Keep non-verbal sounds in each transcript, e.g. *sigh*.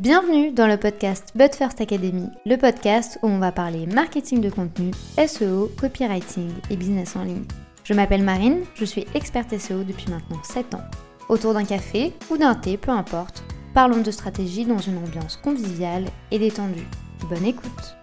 Bienvenue dans le podcast But First Academy, le podcast où on va parler marketing de contenu, SEO, copywriting et business en ligne. Je m'appelle Marine, je suis experte SEO depuis maintenant 7 ans. Autour d'un café ou d'un thé, peu importe, parlons de stratégie dans une ambiance conviviale et détendue. Bonne écoute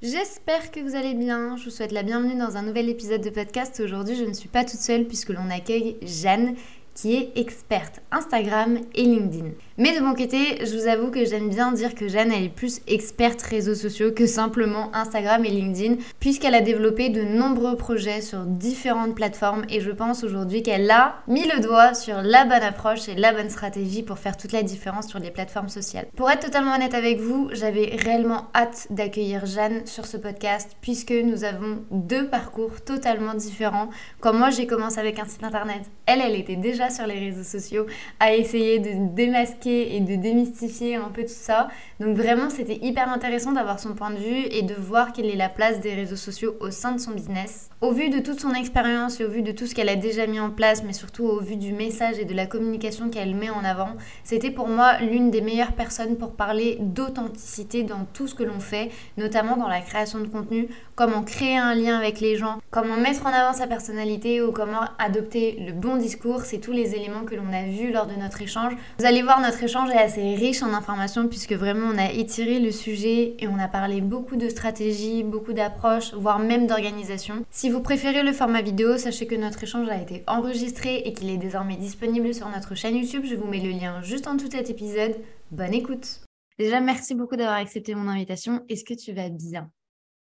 J'espère que vous allez bien, je vous souhaite la bienvenue dans un nouvel épisode de podcast. Aujourd'hui je ne suis pas toute seule puisque l'on accueille Jeanne qui est experte Instagram et LinkedIn. Mais de mon côté, je vous avoue que j'aime bien dire que Jeanne, est plus experte réseaux sociaux que simplement Instagram et LinkedIn, puisqu'elle a développé de nombreux projets sur différentes plateformes et je pense aujourd'hui qu'elle a mis le doigt sur la bonne approche et la bonne stratégie pour faire toute la différence sur les plateformes sociales. Pour être totalement honnête avec vous, j'avais réellement hâte d'accueillir Jeanne sur ce podcast, puisque nous avons deux parcours totalement différents. Comme moi, j'ai commencé avec un site internet, elle, elle était déjà sur les réseaux sociaux à essayer de démasquer et de démystifier un peu tout ça. Donc vraiment, c'était hyper intéressant d'avoir son point de vue et de voir quelle est la place des réseaux sociaux au sein de son business. Au vu de toute son expérience et au vu de tout ce qu'elle a déjà mis en place, mais surtout au vu du message et de la communication qu'elle met en avant, c'était pour moi l'une des meilleures personnes pour parler d'authenticité dans tout ce que l'on fait, notamment dans la création de contenu, comment créer un lien avec les gens, comment mettre en avant sa personnalité ou comment adopter le bon discours. C'est tous les éléments que l'on a vus lors de notre échange. Vous allez voir notre échange est assez riche en informations puisque vraiment on a étiré le sujet et on a parlé beaucoup de stratégie, beaucoup d'approches, voire même d'organisation. Si vous préférez le format vidéo, sachez que notre échange a été enregistré et qu'il est désormais disponible sur notre chaîne YouTube. Je vous mets le lien juste en dessous de cet épisode. Bonne écoute Déjà, merci beaucoup d'avoir accepté mon invitation. Est-ce que tu vas bien?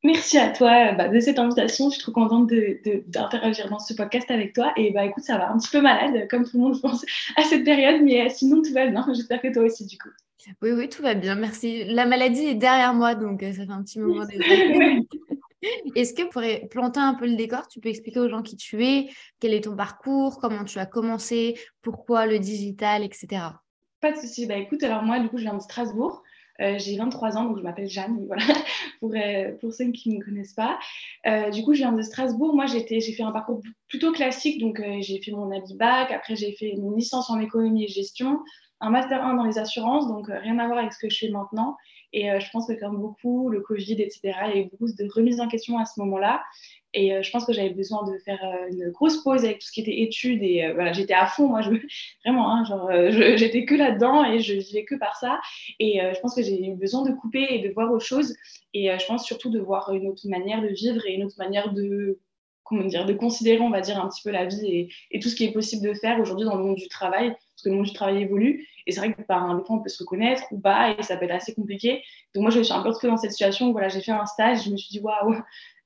Merci à toi bah, de cette invitation. Je suis trop contente d'interagir dans ce podcast avec toi. Et bah écoute, ça va un petit peu malade, comme tout le monde, je pense, *laughs* à cette période, mais euh, sinon tout va bien. J'espère que toi aussi, du coup. Oui, oui, tout va bien. Merci. La maladie est derrière moi, donc euh, ça fait un petit moment déjà. *laughs* *laughs* Est-ce que pour planter un peu le décor, tu peux expliquer aux gens qui tu es, quel est ton parcours, comment tu as commencé, pourquoi le digital, etc. Pas de souci. Bah écoute, alors moi, du coup, je viens de Strasbourg. Euh, j'ai 23 ans, donc je m'appelle Jeanne, *laughs* voilà, pour, euh, pour ceux qui ne me connaissent pas. Euh, du coup, je viens de Strasbourg. Moi, j'ai fait un parcours plutôt classique, donc j'ai fait mon habit bac, après j'ai fait une licence en économie et gestion, un master 1 dans les assurances, donc rien à voir avec ce que je fais maintenant. Et je pense que comme beaucoup, le Covid, etc., il y a eu beaucoup de remises en question à ce moment-là. Et euh, je pense que j'avais besoin de faire euh, une grosse pause avec tout ce qui était études. Et euh, voilà, j'étais à fond, moi, je, *laughs* vraiment, hein, genre, *laughs* j'étais que là-dedans et je vivais que par ça. Et je pense que j'ai eu besoin de couper et de voir autre chose. Et je pense surtout de voir une autre manière de vivre et une autre manière de, comment dire, de considérer, on va dire, un petit peu la vie et, et tout ce qui est possible de faire aujourd'hui dans le monde du travail, que le monde du travail évolue. Et c'est vrai que par un fois, on peut se reconnaître ou pas, et ça peut être assez compliqué. Donc moi, je suis un peu dans cette situation où voilà, j'ai fait un stage, je me suis dit, waouh,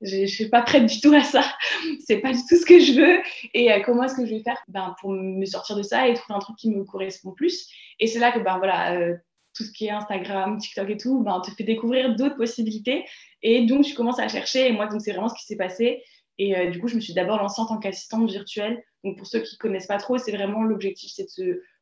je ne suis pas prête du tout à ça. *laughs* c'est pas du tout ce que je veux. Et euh, comment est-ce que je vais faire ben, pour me sortir de ça et trouver un truc qui me correspond plus? Et c'est là que ben, voilà, euh, tout ce qui est Instagram, TikTok et tout, ben, te fait découvrir d'autres possibilités. Et donc, je commence à chercher. Et moi, c'est vraiment ce qui s'est passé. Et euh, du coup, je me suis d'abord lancée en tant qu'assistante virtuelle. Donc, pour ceux qui connaissent pas trop, c'est vraiment l'objectif, c'est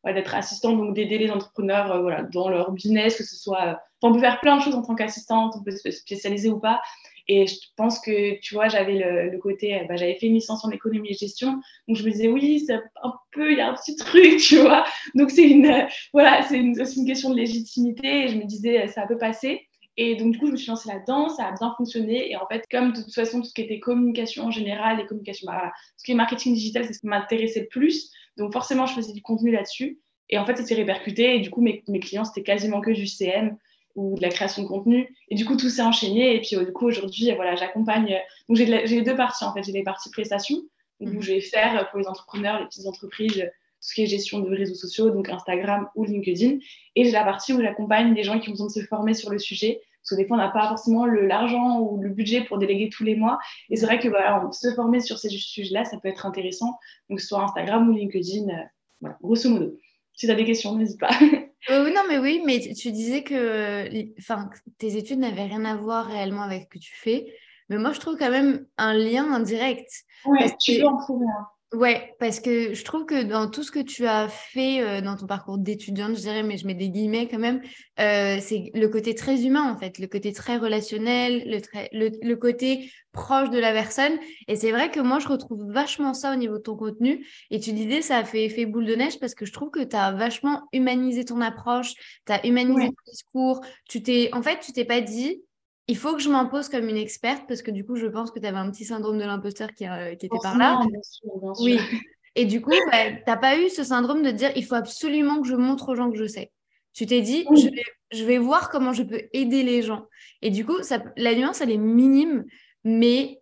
d'être assistante, donc d'aider les entrepreneurs euh, voilà, dans leur business, que ce soit. Euh, on peut faire plein de choses en tant qu'assistante, on peut se spécialiser ou pas. Et je pense que, tu vois, j'avais le, côté, bah, j'avais fait une licence en économie et gestion. Donc, je me disais, oui, c'est un peu, il y a un petit *laughs* truc, tu vois. Donc, c'est une, voilà, c'est une, une, question de légitimité. Et je me disais, ça peut passer. Et donc, du coup, je me suis lancée là-dedans, ça a bien fonctionné. Et en fait, comme de toute façon, tout ce qui était communication en général et communication, bah, voilà, ce qui est marketing digital, c'est ce qui m'intéressait le plus. Donc, forcément, je faisais du contenu là-dessus. Et en fait, ça s'est répercuté. Et du coup, mes, mes clients, c'était quasiment que du CM ou de la création de contenu. Et du coup, tout s'est enchaîné. Et puis, du coup, aujourd'hui, voilà, j'accompagne. Donc, j'ai les deux parties, en fait. J'ai les parties prestations, où mmh. je vais faire pour les entrepreneurs, les petites entreprises, ce qui est gestion de réseaux sociaux, donc Instagram ou LinkedIn. Et j'ai la partie où j'accompagne des gens qui ont besoin de se former sur le sujet. Parce que des fois, on n'a pas forcément l'argent ou le budget pour déléguer tous les mois. Et c'est vrai que voilà, se former sur ces sujets-là, ça peut être intéressant. Donc, soit Instagram ou LinkedIn, euh, voilà, grosso modo. Si tu as des questions, n'hésite pas. *laughs* Euh, oui, non, mais oui, mais tu disais que tes études n'avaient rien à voir réellement avec ce que tu fais. Mais moi, je trouve quand même un lien indirect. Oui, tu peux en trouver un. Ouais, parce que je trouve que dans tout ce que tu as fait euh, dans ton parcours d'étudiante, je dirais, mais je mets des guillemets quand même, euh, c'est le côté très humain en fait, le côté très relationnel, le, le, côté proche de la personne. Et c'est vrai que moi, je retrouve vachement ça au niveau de ton contenu. Et tu disais, ça a fait effet boule de neige parce que je trouve que tu as vachement humanisé ton approche, tu as humanisé ton discours. Tu t'es, en fait, tu t'es pas dit, il faut que je m'impose comme une experte parce que du coup, je pense que tu avais un petit syndrome de l'imposteur qui, euh, était par là. Oui. *laughs* Et du coup, bah, tu n'as pas eu ce syndrome de dire il faut absolument que je montre aux gens que je sais. Tu t'es dit je, vais, je, vais, voir comment je peux aider les gens. Et du coup, ça, la nuance, elle est minime, mais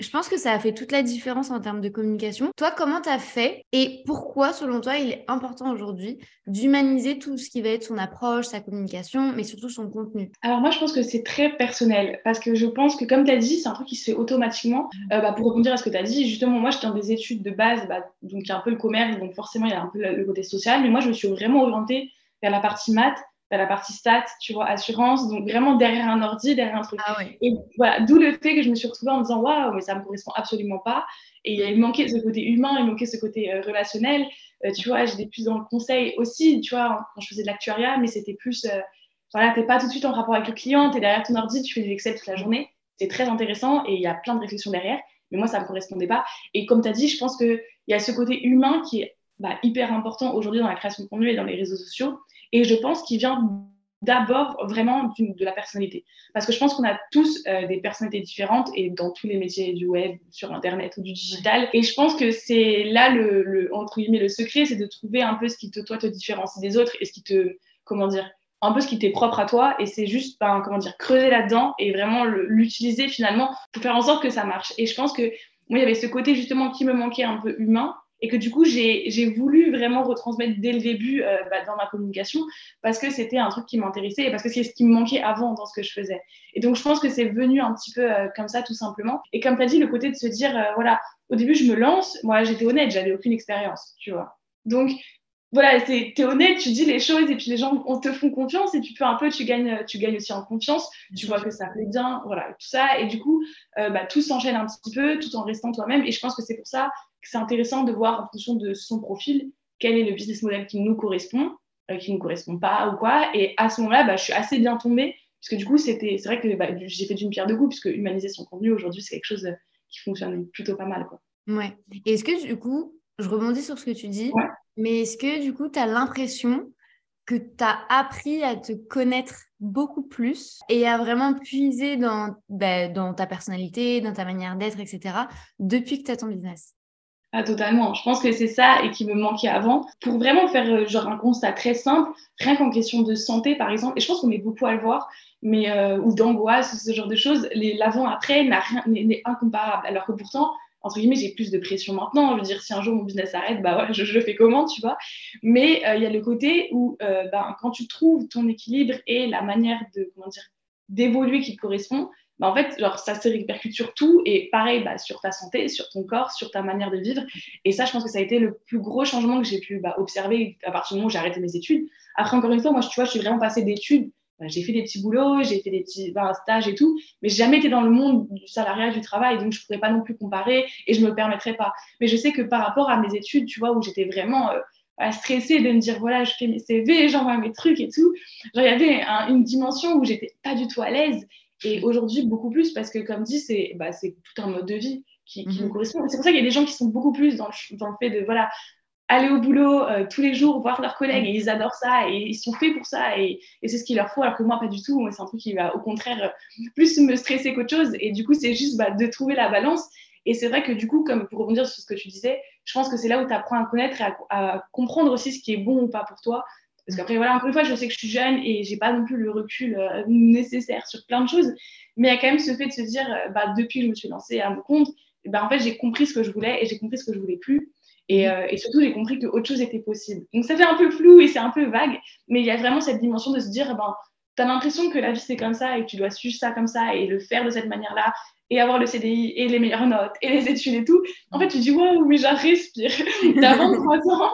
je pense que ça a fait toute la différence en termes de communication. Toi, comment tu as fait et pourquoi, selon toi, il est important aujourd'hui d'humaniser tout ce qui va être son approche, sa communication, mais surtout son contenu? Alors moi, je pense que c'est très personnel parce que je pense que, comme tu as dit, c'est un truc qui se fait automatiquement. Euh, bah, pour rebondir à ce que tu as dit, justement, moi, j'étais dans des études de base, bah, donc il y a un peu le commerce, donc forcément, il y a un peu le côté social, mais moi, je me suis vraiment orientée vers la partie maths la partie stats, tu vois, assurance, donc vraiment derrière un ordi, derrière un truc. Ah et voilà, d'où le fait que je me suis retrouvée en me disant waouh, mais ça me correspond absolument pas. Et il manquait ce côté humain, il manquait ce côté euh, relationnel. Euh, tu vois, j'étais plus dans le conseil aussi, tu vois, quand je faisais de l'actuariat, mais c'était plus, euh, voilà, t'es pas tout de suite en rapport avec le client, t'es derrière ton ordi, tu fais du Excel toute la journée. C'est très intéressant et il y a plein de réflexions derrière, mais moi, ça me correspondait pas. Et comme tu as dit, je pense qu'il y a ce côté humain qui est bah, hyper important aujourd'hui dans la création de contenu et dans les réseaux sociaux. Et je pense qu'il vient d'abord vraiment de la personnalité. Parce que je pense qu'on a tous euh, des personnalités différentes et dans tous les métiers du web, sur Internet ou du digital. Et je pense que c'est là le, le, entre guillemets, le secret, c'est de trouver un peu ce qui te, toi, te différencie des autres et ce qui te, comment dire, un peu ce qui t'est propre à toi. Et c'est juste, ben, comment dire, creuser là-dedans et vraiment l'utiliser finalement pour faire en sorte que ça marche. Et je pense que moi, il y avait ce côté justement qui me manquait un peu humain et que du coup, j'ai voulu vraiment retransmettre dès le début euh, bah, dans ma communication parce que c'était un truc qui m'intéressait et parce que c'est ce qui me manquait avant dans ce que je faisais. Et donc, je pense que c'est venu un petit peu euh, comme ça, tout simplement. Et comme tu as dit, le côté de se dire, euh, voilà, au début, je me lance, moi, j'étais honnête, j'avais aucune expérience, tu vois. Donc, voilà, tu es honnête, tu dis les choses et puis les gens on te font confiance et tu peux un peu, tu gagnes, tu gagnes aussi en confiance, tu vois que ça plaît bien, voilà, tout ça. Et du coup, bah, tout s'enchaîne un petit peu tout en restant toi-même. Et je pense que c'est pour ça c'est intéressant de voir en fonction de son profil quel est le business model qui nous correspond, euh, qui ne nous correspond pas ou quoi. Et à ce moment-là, bah, je suis assez bien tombée, puisque du coup, c'était, c'est vrai que bah, j'ai fait d'une pierre deux coups, puisque humaniser son contenu aujourd'hui, c'est quelque chose euh, qui fonctionne plutôt pas mal. Quoi. Ouais. Et est-ce que du coup, je rebondis sur ce que tu dis, mais est-ce que du coup, tu as l'impression que tu as appris à te connaître beaucoup plus et à vraiment puiser dans, bah, dans ta personnalité, dans ta manière d'être, etc., depuis que tu as ton business? Ah, totalement. Je pense que c'est ça et qui me manquait avant. Pour vraiment faire euh, genre un constat très simple, rien qu'en question de santé par exemple, et je pense qu'on est beaucoup à le voir, mais euh, ou d'angoisse, ce genre de choses, l'avant-après n'est incomparable. Alors que pourtant, entre guillemets, j'ai plus de pression maintenant. Je veux dire, si un jour mon business s'arrête, bah ouais, je, le fais comment, tu vois? Mais euh, il y a le côté où, ben, quand tu trouves ton équilibre et la manière de, comment dire, d'évoluer qui te correspond, bah, en fait, ça se répercute sur tout et pareil bah, sur ta santé, sur ton corps, sur ta manière de vivre. Et ça, je pense que ça a été le plus gros changement que j'ai pu bah, observer à partir du moment où j'ai arrêté mes études. Après, encore une fois, moi, tu vois, je suis vraiment passée d'études. J'ai fait des petits boulots, j'ai fait des petits stages et tout, mais j'ai jamais été dans le monde du salariat, du travail, donc je ne pourrais pas non plus comparer et je ne me permettrais pas. Mais je sais que par rapport à mes études, tu vois, où j'étais vraiment euh, stressée de me dire voilà, je fais mes CV, j'envoie mes trucs et tout. Il y avait une dimension où j'étais pas du tout à l'aise et *laughs* aujourd'hui, beaucoup plus, parce que comme dit, c'est bah, tout un mode de vie qui, qui nous mhm. correspond. C'est pour ça qu'il y a des gens qui sont beaucoup plus dans le, dans le fait de voilà, aller au boulot euh, tous les jours, voir leurs collègues, et ils adorent ça, et ils sont faits pour ça, et, et c'est ce qu'il leur faut, alors que moi, pas du tout. C'est un truc qui va au contraire plus me stresser qu'autre chose. Et du coup, c'est juste bah, de trouver la balance. Et c'est vrai que du coup, comme pour rebondir sur ce que tu disais, je pense que c'est là où tu apprends à connaître et à, à, comprendre aussi ce qui est bon ou pas pour toi. Parce qu'après, voilà, encore une fois, je sais que je suis jeune et j'ai pas non plus le recul euh, nécessaire sur plein de choses. Mais il y a quand même ce fait de se dire, euh, bah, depuis que je me suis lancée à mon compte, bah, en fait, j'ai compris ce que je voulais et j'ai compris ce que je voulais plus. Et, mmh. euh, et surtout, j'ai compris qu'autre chose était possible. Donc, ça fait un peu flou et c'est un peu vague, mais il y a vraiment cette dimension de se dire, ben, tu as l'impression que la vie c'est comme ça et que tu dois suivre ça comme ça et le faire de cette manière-là et avoir le CDI et les meilleures notes et les études et tout. En fait, tu dis, waouh, mais genre, respire. *laughs* T'as 23 ans,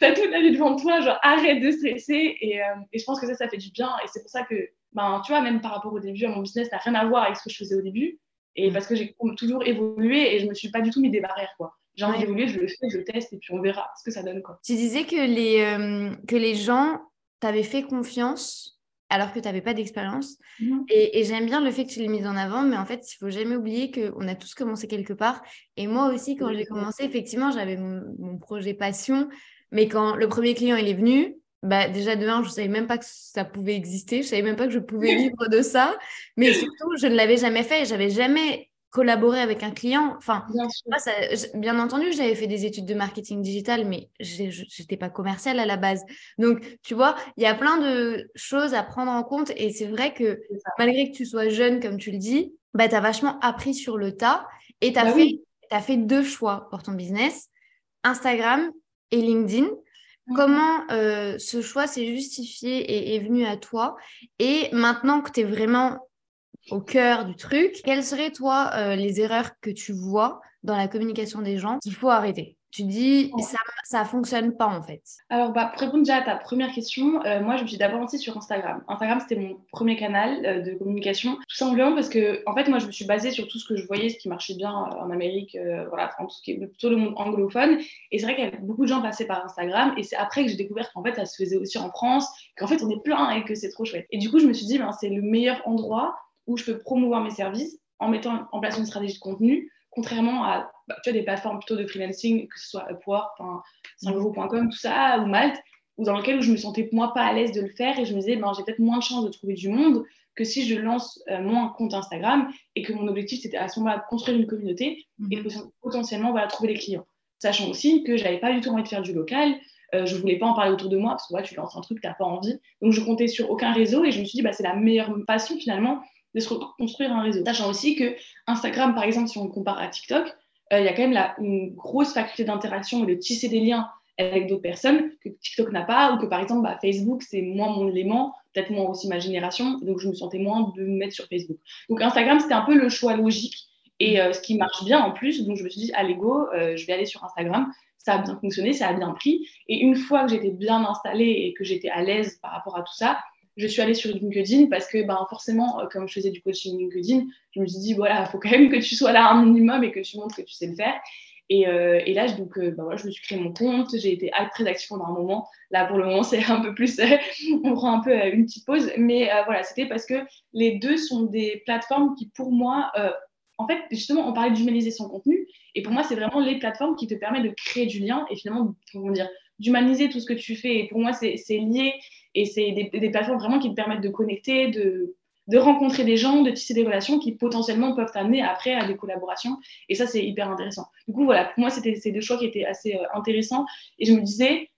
t'as toute la vie devant toi, genre, arrête de stresser. Et, euh, et, je pense que ça, ça fait du bien. Et c'est pour ça que, ben, tu vois, même par rapport au début, à mon business, ça n'a rien à voir avec ce que je faisais au début. Et mm. parce que j'ai toujours évolué et je me suis pas du tout mis des barrières, quoi. j'ai envie d'évoluer, je le fais, je le teste et puis on verra ce que ça donne. Quoi. Tu disais que les, euh, que les gens t'avaient fait confiance alors que tu n'avais pas d'expérience. Mhm. Et, j'aime bien le fait que tu l'aies mis en avant, mais en fait, il faut jamais oublier qu'on a tous commencé quelque part. Et moi aussi, quand j'ai commencé, effectivement, j'avais mon, projet passion, mais quand le premier client il est venu, bah, déjà de un, je ne savais même pas que ça pouvait exister, je savais même pas que je pouvais *laughs* vivre de ça, mais surtout, je ne l'avais jamais fait, j'avais jamais collaboré avec un client. Enfin, bien, entendu, j'avais fait des études de marketing digital, mais je n'étais pas commerciale à la base. Donc, tu vois, il y a plein de choses à prendre en compte, et c'est vrai que malgré que tu sois jeune, comme tu le dis, bah, tu as vachement appris sur le tas, et tu as, bah fait, as fait deux choix pour ton business, Instagram et LinkedIn. Comment euh, ce choix s'est justifié et est venu à toi? Et maintenant que tu es vraiment au cœur du truc, quelles seraient, toi, euh, les erreurs que tu vois dans la communication des gens qu'il faut arrêter? Tu dis, ça ça fonctionne pas en fait. Alors, bah, pour répondre déjà à ta première question, euh, moi je me suis d'abord lancée sur Instagram. Instagram c'était mon premier canal euh, de communication, tout simplement parce que, en fait, moi je me suis basée sur tout ce que je voyais, ce qui marchait bien en Amérique, voilà, tout ce qui est plutôt le monde anglophone. Et c'est vrai qu'il y a beaucoup de gens passaient par Instagram, et c'est après que j'ai découvert qu'en fait ça se faisait aussi en France, qu'en fait on est plein et que c'est trop chouette. Et du coup, je me suis dit, ben, c'est le meilleur endroit où je peux promouvoir mes services en mettant en place une stratégie de contenu, contrairement à bah, tu as des plateformes plutôt de freelancing, que ce soit Upwork, 5 tout ça, ou Malte, où dans lequel je me sentais moi pas à l'aise de le faire et je me disais, ben, j'ai peut-être moins de chances de trouver du monde que si je lance euh, mon compte Instagram et que mon objectif c'était à ce moment-là de construire une communauté et mhm. potentiellement voilà, trouver des clients. Sachant aussi que j'avais pas du tout envie de faire du local, euh, je voulais pas en parler autour de moi parce que tu lances un truc, tu n'as pas envie. Donc je comptais sur aucun réseau et je me suis dit, bah, c'est la meilleure passion finalement de se construire un réseau. Sachant aussi que Instagram, par exemple, si on compare à TikTok, euh, il y a quand même la, une grosse faculté d'interaction et de tisser des liens avec d'autres personnes que TikTok n'a pas, ou que par exemple bah, Facebook, c'est moins mon élément, peut-être moins aussi ma génération, donc je me sentais moins de me mettre sur Facebook. Donc Instagram, c'était un peu le choix logique et euh, ce qui marche bien en plus, donc je me suis dit, allez go, euh, je vais aller sur Instagram. Ça a bien fonctionné, ça a bien pris. Et une fois que j'étais bien installée et que j'étais à l'aise par rapport à tout ça, je suis allée sur LinkedIn parce que ben, forcément, euh, comme je faisais du coaching LinkedIn, je me suis dit, voilà, il faut quand même que tu sois là un minimum et que tu montres que tu sais le faire. Et, euh, là, donc, euh, ben, voilà, je me suis créé mon compte, j'ai été très active pendant un moment. Là, pour le moment, c'est un peu plus, *laughs* on prend un peu une petite pause. Mais voilà, c'était parce que les deux sont des plateformes qui, pour moi, en fait, justement, on parlait d'humaniser son contenu. Et pour moi, c'est vraiment les plateformes qui te permettent de créer du lien et finalement, comment dire, d'humaniser tout ce que tu fais. Et pour moi, c'est lié et c'est des, plateformes vraiment qui te permettent de connecter, de, de rencontrer des gens, de tisser des relations qui potentiellement peuvent t'amener après à des collaborations. Et ça, c'est hyper intéressant. Du coup, voilà, pour moi, c'était ces deux choix qui étaient assez euh, intéressants. Et je me disais,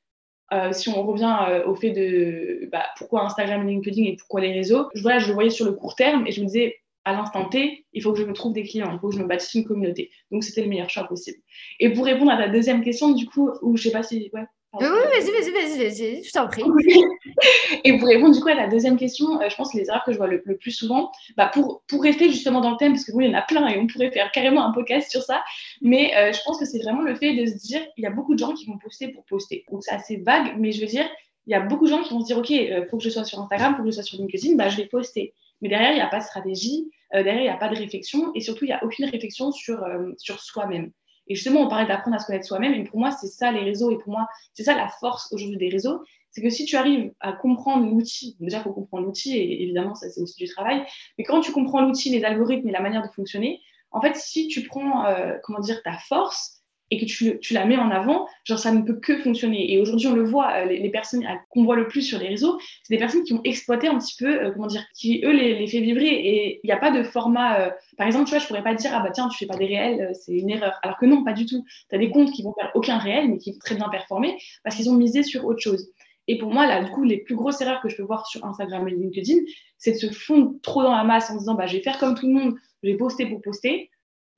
euh, si on revient euh, au fait de bah, pourquoi Instagram et LinkedIn et pourquoi les réseaux, je, voilà, je le voyais sur le court terme et je me disais, à l'instant T, il faut que je me trouve des clients, il faut que je me bâtisse une communauté. Donc, c'était le meilleur choix possible. Et pour répondre à ta deuxième question, du coup, où je sais pas si. Ouais, oui, vas-y, vas-y, vas-y, vas je t'en prie. *laughs* Et pour répondre du coup à ta deuxième question, euh, je pense que les erreurs que je vois le, plus souvent, bah pour, pour rester justement dans le thème, parce que oui, il y en a plein et on pourrait faire carrément un podcast sur ça, mais euh, je pense que c'est vraiment le fait de se dire, il y a beaucoup de gens qui vont poster pour poster. Donc c'est assez vague, mais je veux dire, il y a beaucoup de gens qui vont se dire, OK, euh, faut que je sois sur Instagram, faut que je sois sur LinkedIn, bah, je vais poster. Mais derrière, il n'y a pas de stratégie, derrière, il n'y a pas de réflexion, et surtout, il n'y a aucune réflexion sur, sur soi-même. Et justement, on parlait d'apprendre à se connaître soi-même. Et pour moi, c'est ça les réseaux. Et pour moi, c'est ça la force aujourd'hui des réseaux. C'est que si tu arrives à comprendre l'outil, déjà, il faut comprendre l'outil. Et évidemment, ça, c'est aussi du travail. Mais quand tu comprends l'outil, les algorithmes et la manière de fonctionner, en fait, si tu prends, euh, comment dire, ta force et que tu, tu, la mets en avant, genre ça ne peut que fonctionner. Et aujourd'hui, on le voit, euh, les, personnes qu'on voit le plus sur les réseaux, c'est des personnes qui ont exploité un petit peu, euh, comment dire, qui eux les, les fait vibrer. Et il n'y a pas de format. Euh, par exemple, tu vois, je pourrais pas dire, ah bah tiens, tu fais pas des réels, c'est une erreur. Alors que non, pas du tout. Tu as des comptes qui vont faire aucun réel, mais qui vont très bien performer parce qu'ils ont misé sur autre chose. Et pour moi, là, du coup, les plus grosses erreurs que je peux voir sur Instagram et LinkedIn, c'est de se fondre trop dans la masse en disant, bah, je vais faire comme tout le monde, je vais poster pour poster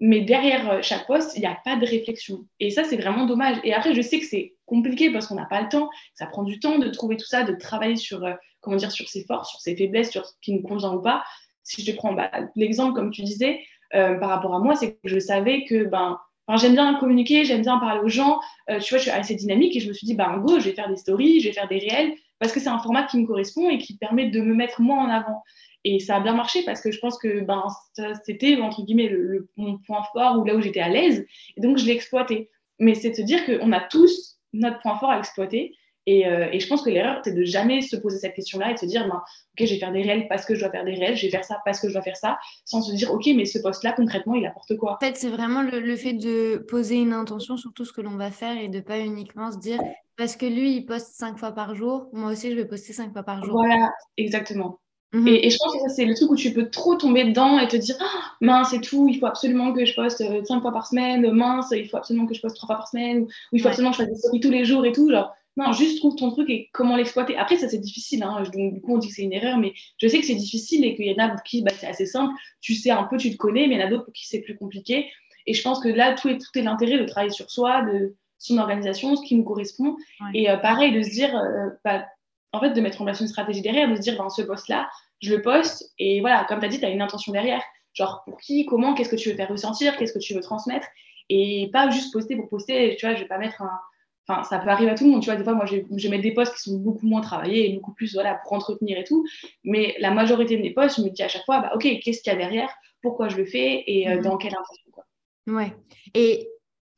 mais derrière euh, chaque poste, il n'y a pas de réflexion. Et ça, c'est vraiment dommage. Et après, je sais que c'est compliqué parce qu'on n'a pas le temps. Ça prend du temps de trouver tout ça, de travailler sur, euh, comment dire, sur ses forces, sur ses faiblesses, sur ce qui nous convient ou pas. Si je te prends bah, l'exemple, comme tu disais, euh, par rapport à moi, c'est que je savais que ben, j'aime bien communiquer, j'aime bien parler aux gens. tu vois, je suis assez dynamique et je me suis dit, ben, go, je vais faire des stories, je vais faire des réels parce que c'est un format qui me correspond et qui permet de me mettre moi en avant. Et ça a bien marché parce que je pense que ben, c'était, entre guillemets, le, mon point fort ou là où j'étais à l'aise. Et donc, je l'ai exploité. mais c'est de se dire qu'on a tous notre point fort à exploiter. Et, euh, et je pense que l'erreur, c'est de jamais se poser cette question-là et de se dire, ben, OK, je vais faire des réels parce que je dois faire des réels, je vais faire ça parce que je dois faire ça, sans se dire, OK, mais ce poste-là, concrètement, il apporte quoi? En fait, c'est vraiment le, le, fait de poser une intention sur tout ce que l'on va faire et de pas uniquement se dire, parce que lui, il poste cinq fois par jour, moi aussi, je vais poster cinq fois par jour. Voilà, exactement. Mhm. Et, je pense que c'est le truc où tu peux trop tomber dedans et te dire oh, mince, c'est tout, il faut absolument que je poste euh, cinq fois par semaine, mince, il faut absolument que je poste trois fois par semaine, ou, il faut absolument que je fasse des stories tous les jours et tout. Genre, non, juste trouve ton truc et comment l'exploiter. Après, ça, c'est difficile. Hein. Donc, du coup, on dit que c'est une erreur, mais je sais que c'est difficile et qu'il y en a pour qui bah, c'est assez simple. Tu sais un peu, tu te connais, mais il y en a d'autres pour qui c'est plus compliqué. Et je pense que là, tout est, tout est l'intérêt de travailler sur soi, de son organisation, ce qui nous correspond. Et euh, pareil, de se dire, euh, bah, en fait, de mettre en place une stratégie derrière, de se dire, ben, ce poste-là, je le poste et voilà, comme tu as dit, tu as une intention derrière. Genre, pour qui, comment, qu'est-ce que tu veux faire ressentir, qu'est-ce que tu veux transmettre et pas juste poster pour poster. Tu vois, je vais pas mettre un. Enfin, ça peut arriver à tout le monde. Tu vois, des fois, moi, je vais, mettre des posts qui sont beaucoup moins travaillés et beaucoup plus voilà, pour entretenir et tout. Mais la majorité de mes posts, je me dis à chaque fois, bah, OK, qu'est-ce qu'il y a derrière? Pourquoi je le fais Et euh, mhm. dans quelle intention quoi. Ouais. Et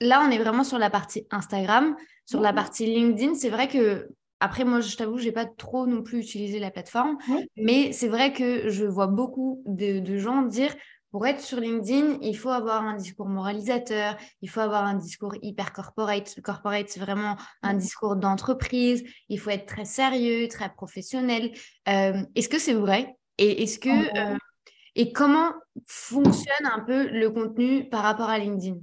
là, on est vraiment sur la partie Instagram. Sur la partie LinkedIn, c'est vrai que après, moi, je t'avoue, je n'ai pas trop non plus utilisé la plateforme, mais c'est vrai que je vois beaucoup de, gens dire pour être sur LinkedIn, il faut avoir un discours moralisateur, il faut avoir un discours hyper corporate. Le corporate, c'est vraiment un discours d'entreprise, il faut être très sérieux, très professionnel. Euh, est-ce que c'est vrai? Et est-ce que euh, et comment fonctionne un peu le contenu par rapport à LinkedIn?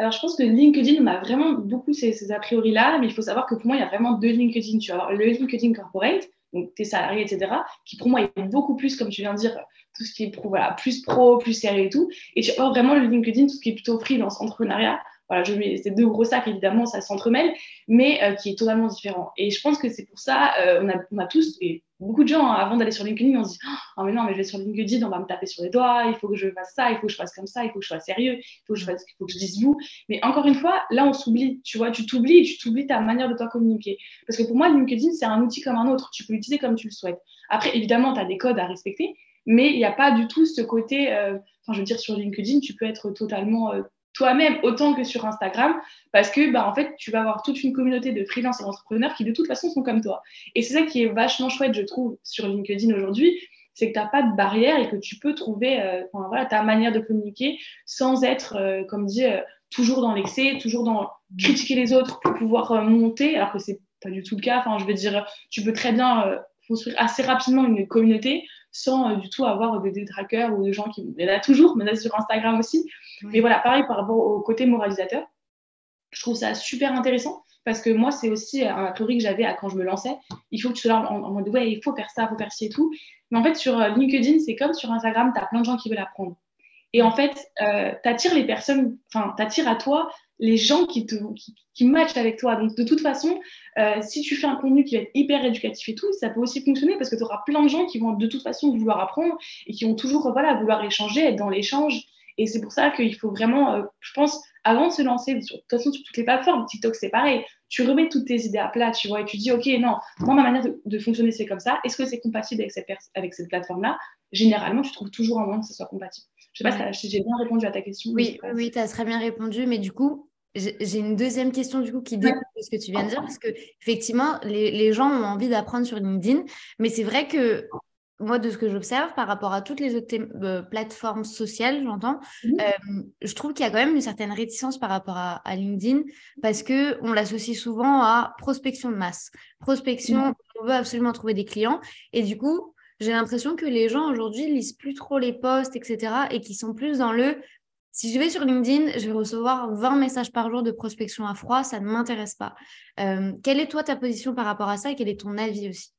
Alors, je pense que LinkedIn m'a vraiment beaucoup ces, a priori-là, mais il faut savoir que pour moi, il y a vraiment deux LinkedIn. Tu vois, le LinkedIn corporate, donc tes salariés, etc., qui pour moi est beaucoup plus, comme tu viens de dire, tout ce qui est voilà, plus pro, plus sérieux et tout. Et tu as vraiment le LinkedIn, tout ce qui est plutôt freelance, entrepreneuriat. Voilà, je ces deux gros sacs, évidemment, ça s'entremêle, mais euh, qui est totalement différent. Et je pense que c'est pour ça, euh, on, a, on, a, tous, beaucoup de gens, hein, avant d'aller sur LinkedIn, on se dit Oh, mais non, mais je vais sur LinkedIn, on va me taper sur les doigts, il faut que je fasse ça, il faut que je fasse comme ça, il faut que je sois sérieux, il faut que je, fasse, il faut que je dise vous. Mais encore une fois, là, on s'oublie, tu vois, tu t'oublies tu t'oublies ta manière de toi communiquer. Parce que pour moi, LinkedIn, c'est un outil comme un autre, tu peux l'utiliser comme tu le souhaites. Après, évidemment, tu as des codes à respecter, mais il n'y a pas du tout ce côté, euh, enfin, je veux dire, sur LinkedIn, tu peux être totalement. Euh, toi-même autant que sur Instagram parce que bah, en fait tu vas avoir toute une communauté de freelance et d'entrepreneurs qui de toute façon sont comme toi. Et c'est ça qui est vachement chouette je trouve sur LinkedIn aujourd'hui c'est que tu n'as pas de barrière et que tu peux trouver euh, ta manière de communiquer sans être euh, comme dit euh, toujours dans l'excès toujours dans critiquer les autres pour pouvoir monter alors que c'est pas du tout le cas. Enfin je veux dire tu peux très bien construire assez rapidement une communauté sans du tout avoir des détraqueurs ou des gens qui. Il y en a toujours, mais là sur Instagram aussi. Mais voilà, pareil par rapport au côté moralisateur, je trouve ça super intéressant parce que moi, c'est aussi un théorie que j'avais quand je me lançais. Il faut que tu sois en, en, mode ouais, il faut faire ça, il faut faire ci et tout. Mais en fait, sur euh, LinkedIn, c'est comme sur Instagram, tu as plein de gens qui veulent apprendre. Et en fait, euh, tu attires les personnes, enfin, tu attires à toi les gens qui, te, qui, matchent avec toi. Donc, de toute façon, euh, si tu fais un contenu qui va être hyper éducatif et tout, ça peut aussi fonctionner parce que tu auras plein de gens qui vont de toute façon vouloir apprendre et qui vont toujours voilà, vouloir échanger, être dans l'échange. Et c'est pour ça qu'il faut vraiment, euh, je pense, avant de se lancer, de toute façon, sur toutes les plateformes, TikTok, c'est pareil, tu remets toutes tes idées à plat, tu vois, et tu dis, OK, non, moi, ma manière de, fonctionner, c'est comme ça. Est-ce que c'est compatible avec cette, avec cette plateforme-là? Généralement, tu trouves toujours un moyen que ce soit compatible. Je ne sais pas si j'ai bien répondu à ta question. Oui, oui, tu as très bien répondu, mais du coup, j'ai une deuxième question du coup qui découle de ce que tu viens de dire parce que effectivement les, les gens ont envie d'apprendre sur LinkedIn mais c'est vrai que moi, de ce que j'observe par rapport à toutes les autres euh, plateformes sociales, j'entends, mmh. euh, je trouve qu'il y a quand même une certaine réticence par rapport à, LinkedIn parce que on l'associe souvent à prospection de masse. Prospection, mmh. on veut absolument trouver des clients et du coup, j'ai l'impression que les gens aujourd'hui lisent plus trop les posts, etc. et qui sont plus dans le si je vais sur LinkedIn, je vais recevoir 20 messages par jour de prospection à froid, ça ne m'intéresse pas. Euh, quelle est toi ta position par rapport à ça et quel est ton avis aussi?